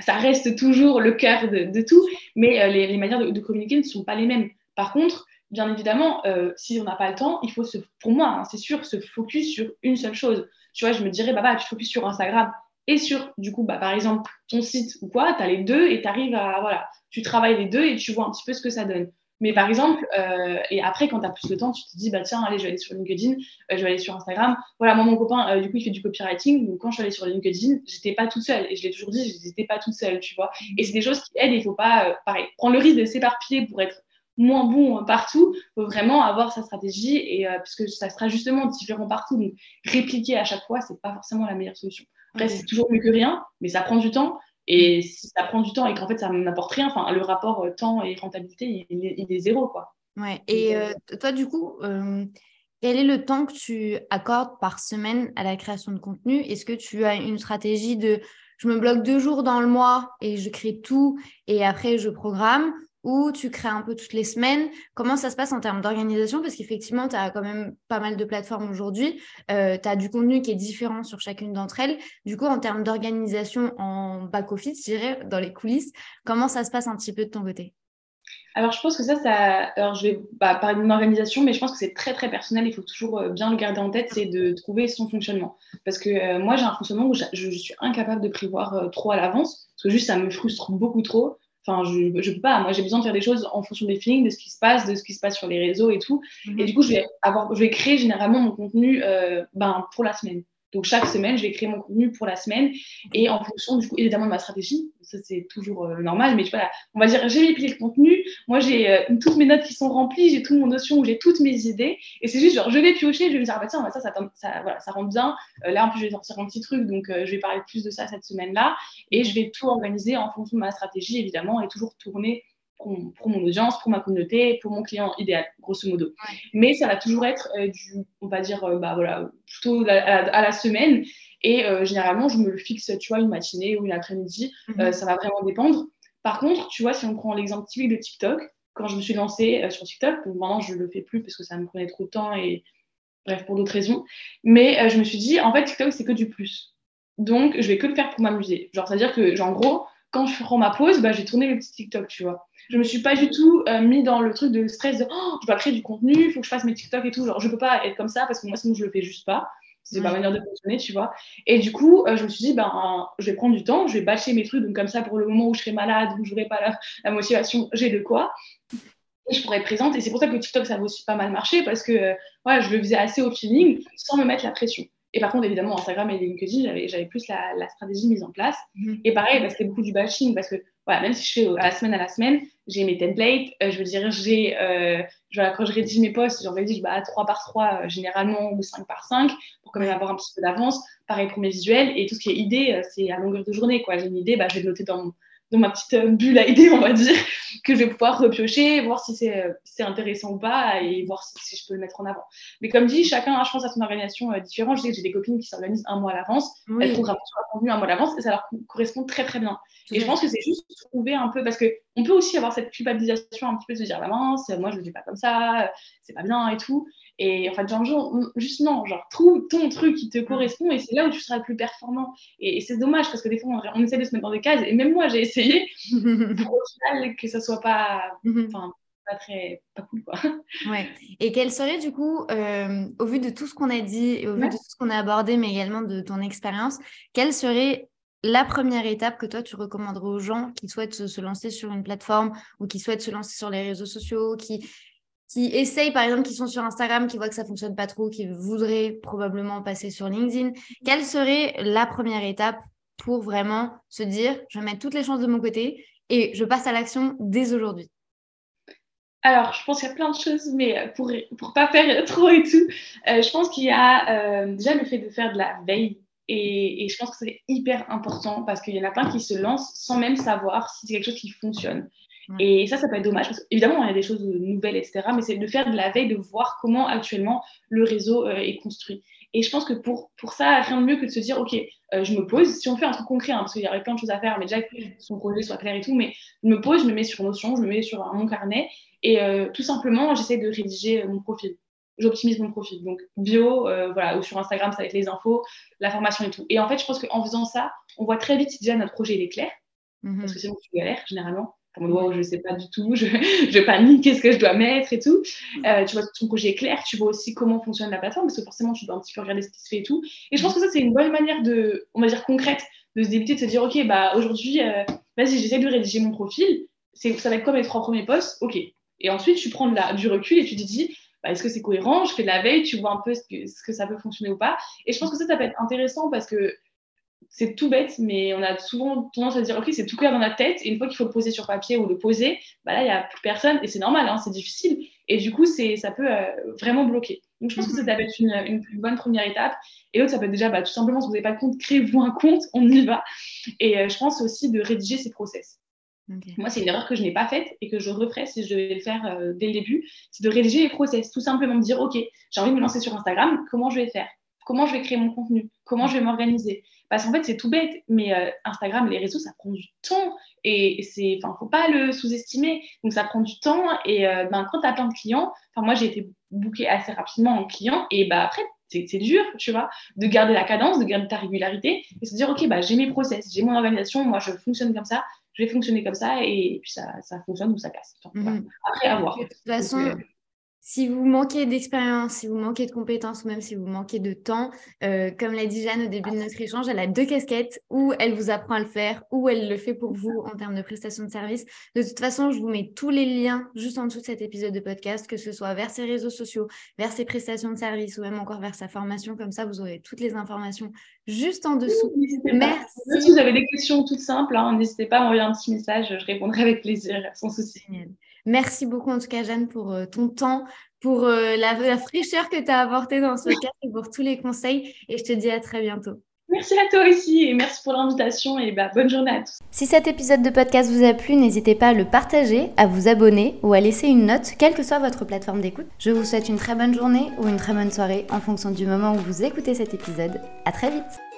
ça reste toujours le cœur de, tout, mais euh, les, manières de, communiquer ne sont pas les mêmes. Par contre, bien évidemment, euh, si on n'a pas le temps, il faut, se, pour moi, hein, c'est sûr, se focus sur une seule chose. Tu vois, je me dirais, bah, bah tu te focuses sur Instagram, et sur, du coup, bah, par exemple, ton site ou quoi, tu as les deux et tu arrives à, voilà, tu travailles les deux et tu vois un petit peu ce que ça donne. Mais par exemple, euh, et après, quand tu as plus de temps, tu te dis, bah tiens, allez, je vais aller sur LinkedIn, euh, je vais aller sur Instagram. Voilà, moi, mon copain, du coup, il fait du copywriting. Donc, quand je suis allée sur LinkedIn, j'étais pas toute seule. Et je l'ai toujours dit, je n'étais pas toute seule, tu vois. Et c'est des choses qui aident. Il faut pas, pareil, prendre le risque de s'éparpiller pour être moins bon partout. Il faut vraiment avoir sa stratégie, et, puisque ça sera justement différent partout. Donc, répliquer à chaque fois, c'est pas forcément la meilleure solution. Après, c'est toujours mieux que rien, mais ça prend du temps. Et si ça prend du temps et qu'en fait, ça n'apporte rien, enfin, le rapport euh, temps et rentabilité, il, est, zéro, quoi. Ouais. Et euh, euh, toi, du coup, quel est le temps que tu accordes par semaine à la création de contenu? Est-ce que tu as une stratégie de je me bloque deux jours dans le mois et je crée tout et après je programme? Ou tu crées un peu toutes les semaines Comment ça se passe en termes d'organisation? Parce qu'effectivement, tu as quand même pas mal de plateformes aujourd'hui. Euh, tu as du contenu qui est différent sur chacune d'entre elles. Du coup, en termes d'organisation en back-office, je dirais, dans les coulisses, comment ça se passe un petit peu de ton côté? Alors, je pense que ça, ça. Alors, je vais pas parler d'une organisation, mais je pense que c'est très, très personnel. Il faut toujours euh, bien le garder en tête, c'est de trouver son fonctionnement. Parce que euh, moi, j'ai un fonctionnement où je, suis incapable de prévoir trop à l'avance, parce que juste, ça me frustre beaucoup trop. Enfin, je ne peux pas. Moi, j'ai besoin de faire des choses en fonction des feelings, de ce qui se passe, de ce qui se passe sur les réseaux et tout. Mhm. Et du coup, je vais, avoir, je vais créer généralement mon contenu euh, ben, pour la semaine. Donc chaque semaine, je vais créer mon contenu pour la semaine. Et en fonction du coup évidemment de ma stratégie, ça c'est toujours euh, normal, mais voilà, on va dire j'ai mis le contenu, moi j'ai euh, toutes mes notes qui sont remplies, j'ai toute mon notion, j'ai toutes mes idées. Et c'est juste genre je vais piocher, je vais me dire ah, bah tiens ça ça, ça rentre bien, euh, là en plus je vais sortir un petit truc. Donc je vais parler plus de ça cette semaine là et je vais tout organiser en fonction de ma stratégie évidemment et toujours tourner pour, mon audience, pour ma communauté, pour mon client idéal, grosso modo. Mais ça va toujours être euh, du, on va dire, euh, bah voilà, plutôt à, la semaine. Et euh, généralement, je me le fixe, tu vois, une matinée ou une après-midi. Mhm. ça va vraiment dépendre. Par contre, tu vois, si on prend l'exemple typique de TikTok, quand je me suis lancée sur TikTok, maintenant je ne le fais plus parce que ça me prenait trop de temps et bref, pour d'autres raisons. Mais je me suis dit, en fait, TikTok, c'est que du plus. Donc, je vais que le faire pour m'amuser. Genre, c'est-à-dire que, genre, en gros, quand je prends ma pause, bah, j'ai tourné le petit TikTok, tu vois. Je me suis pas du tout euh, mis dans le truc de stress de oh, je dois créer du contenu, il faut que je fasse mes TikTok et tout. Genre, je peux pas être comme ça parce que moi, sinon, je le fais juste pas. C'est ma manière de fonctionner, tu vois. Et du coup, euh, je me suis dit, ben, je vais prendre du temps, je vais bâcher mes trucs. Donc, comme ça, pour le moment où je serai malade, où je n'aurai pas la, motivation, j'ai de quoi. Et je pourrais être présente. Et c'est pour ça que TikTok, ça va aussi pas mal marcher parce que euh, je le faisais assez au feeling sans me mettre la pression. Et par contre, évidemment, Instagram et LinkedIn, j'avais plus la, la, stratégie mise en place. Mhm. Et pareil, bah, c'était beaucoup du bashing parce que voilà, même si je fais à la semaine à la semaine, j'ai mes templates. Euh, je veux dire, j'ai, euh, quand je rédige mes posts, j'en rédige bah, 3 par 3 euh, généralement ou 5 par 5 pour quand même avoir un petit peu d'avance. Pareil pour mes visuels. Et tout ce qui est idée, c'est à longueur de journée. Quoi. J'ai une idée, bah, je vais le noter dans mon, dans ma petite euh, bulle à idées, on va dire, que je vais pouvoir repiocher, voir si c'est euh, intéressant ou pas et voir si, je peux le mettre en avant. Mais comme dit, chacun a, je pense, à son organisation euh, différente. Je sais que j'ai des copines qui s'organisent un mois à l'avance, elles programment leur contenu un mois à l'avance et ça leur correspond très très bien. Et je pense que c'est juste trouver un peu, parce qu'on peut aussi avoir cette culpabilisation un petit peu de se dire, bah mince, moi je le dis pas comme ça, c'est pas bien et tout. Et en fait, genre, juste non, genre, trouve ton truc qui te correspond et c'est là où tu seras le plus performant. Et, c'est dommage parce que des fois, on, essaie de se mettre dans des cases et même moi, j'ai essayé *laughs* pour au final que ça soit pas, mhm. pas très pas cool quoi. Ouais. Et quel serait du coup, euh, au vu de tout ce qu'on a dit et au vu de tout ce qu'on a abordé, mais également de ton expérience, quelle serait la première étape que toi tu recommanderais aux gens qui souhaitent se, lancer sur une plateforme ou qui souhaitent se lancer sur les réseaux sociaux, qui qui essayent, par exemple, qui sont sur Instagram, qui voient que ça fonctionne pas trop, qui voudraient probablement passer sur LinkedIn, quelle serait la première étape pour vraiment se dire, je vais mettre toutes les chances de mon côté et je passe à l'action dès aujourd'hui? Alors, je pense qu'il y a plein de choses, mais pour ne pas faire trop et tout, euh, je pense qu'il y a euh, déjà le fait de faire de la veille. Et, et je pense que c'est hyper important parce qu'il y en a plein qui se lancent sans même savoir si c'est quelque chose qui fonctionne. Et ça, ça peut être dommage. Parce évidemment, il y a des choses nouvelles, etc. Mais c'est de faire de la veille, de voir comment actuellement le réseau euh, est construit. Et je pense que pour, pour ça, rien de mieux que de se dire, OK, euh, je me pose. Si on fait un truc concret, hein, parce qu'il y aurait plein de choses à faire, mais déjà que son projet soit clair et tout, mais je me pose, je me mets sur Notion, je me mets sur mon carnet. Et euh, tout simplement, j'essaie de rédiger mon profil. J'optimise mon profil. Donc, bio, voilà, ou sur Instagram, ça va être les infos, la formation et tout. Et en fait, je pense qu'en faisant ça, on voit très vite si déjà notre projet il est clair. Mmh parce que sinon, tu galères généralement je je sais pas du tout, *laughs* je, je panique, qu'est-ce que je dois mettre et tout. Euh, tu vois ton projet est clair, tu vois aussi comment fonctionne la plateforme, parce que forcément, tu dois un petit peu regarder ce qui se fait et tout. Et je pense que ça, c'est une bonne manière de, on va dire, concrète, de se débiter, de se dire, OK, bah, aujourd'hui, euh, vas-y, j'essaie de rédiger mon profil. Ça va être comme les trois premiers posts, OK. Et ensuite, tu prends de la, du recul et tu te dis, bah, est-ce que c'est cohérent? Je fais de la veille, tu vois un peu ce que, ce que ça peut fonctionner ou pas. Et je pense que ça, ça peut être intéressant parce que c'est tout bête, mais on a souvent tendance à dire, OK, c'est tout clair dans la tête, et une fois qu'il faut le poser sur papier ou le poser, bah là, il n'y a plus personne, et c'est normal, hein, c'est difficile. Et du coup, ça peut euh, vraiment bloquer. Donc, je pense que ça, peut être une, bonne première étape. Et l'autre, ça peut être déjà, bah, tout simplement, si vous n'avez pas de compte, créez-vous un compte, on y va. Et euh, je pense aussi de rédiger ses process. Moi, c'est une erreur que je n'ai pas faite et que je referai si je devais le faire euh, dès le début, c'est de rédiger les process. Tout simplement me dire, OK, j'ai envie de me lancer sur Instagram, comment je vais faire? Comment je vais créer mon contenu? Comment je vais m'organiser? Parce qu'en fait, c'est tout bête, mais euh, Instagram, les réseaux, ça prend du temps et c'est, enfin, faut pas le sous-estimer. Donc, ça prend du temps et euh, ben, quand tu as plein de clients, moi, j'ai été bookée assez rapidement en client et bah, après, c'est dur, tu vois, de garder la cadence, de garder ta régularité et se dire, OK, bah, j'ai mes process, j'ai mon organisation, moi, je fonctionne comme ça, je vais fonctionner comme ça et puis ça, ça fonctionne ou ça casse. Mhm. Après, à voir. De toute façon, euh, si vous manquez d'expérience, si vous manquez de compétences ou même si vous manquez de temps, euh, comme l'a dit Jeanne au début de notre échange, elle a deux casquettes où elle vous apprend à le faire, ou elle le fait pour vous en termes de prestation de service. De toute façon, je vous mets tous les liens juste en dessous de cet épisode de podcast, que ce soit vers ses réseaux sociaux, vers ses prestations de service ou même encore vers sa formation. Comme ça, vous aurez toutes les informations juste en dessous. Merci. Si vous avez des questions toutes simples, hein, n'hésitez pas à m'envoyer un petit message, je répondrai avec plaisir, sans souci. Merci beaucoup en tout cas Jeanne pour euh, ton temps, pour euh, la, fraîcheur que tu as apportée dans ce *laughs* cas et pour tous les conseils. Et je te dis à très bientôt. Merci à toi aussi et merci pour l'invitation et bah, bonne journée à tous. Si cet épisode de podcast vous a plu, n'hésitez pas à le partager, à vous abonner ou à laisser une note, quelle que soit votre plateforme d'écoute. Je vous souhaite une très bonne journée ou une très bonne soirée en fonction du moment où vous écoutez cet épisode. À très vite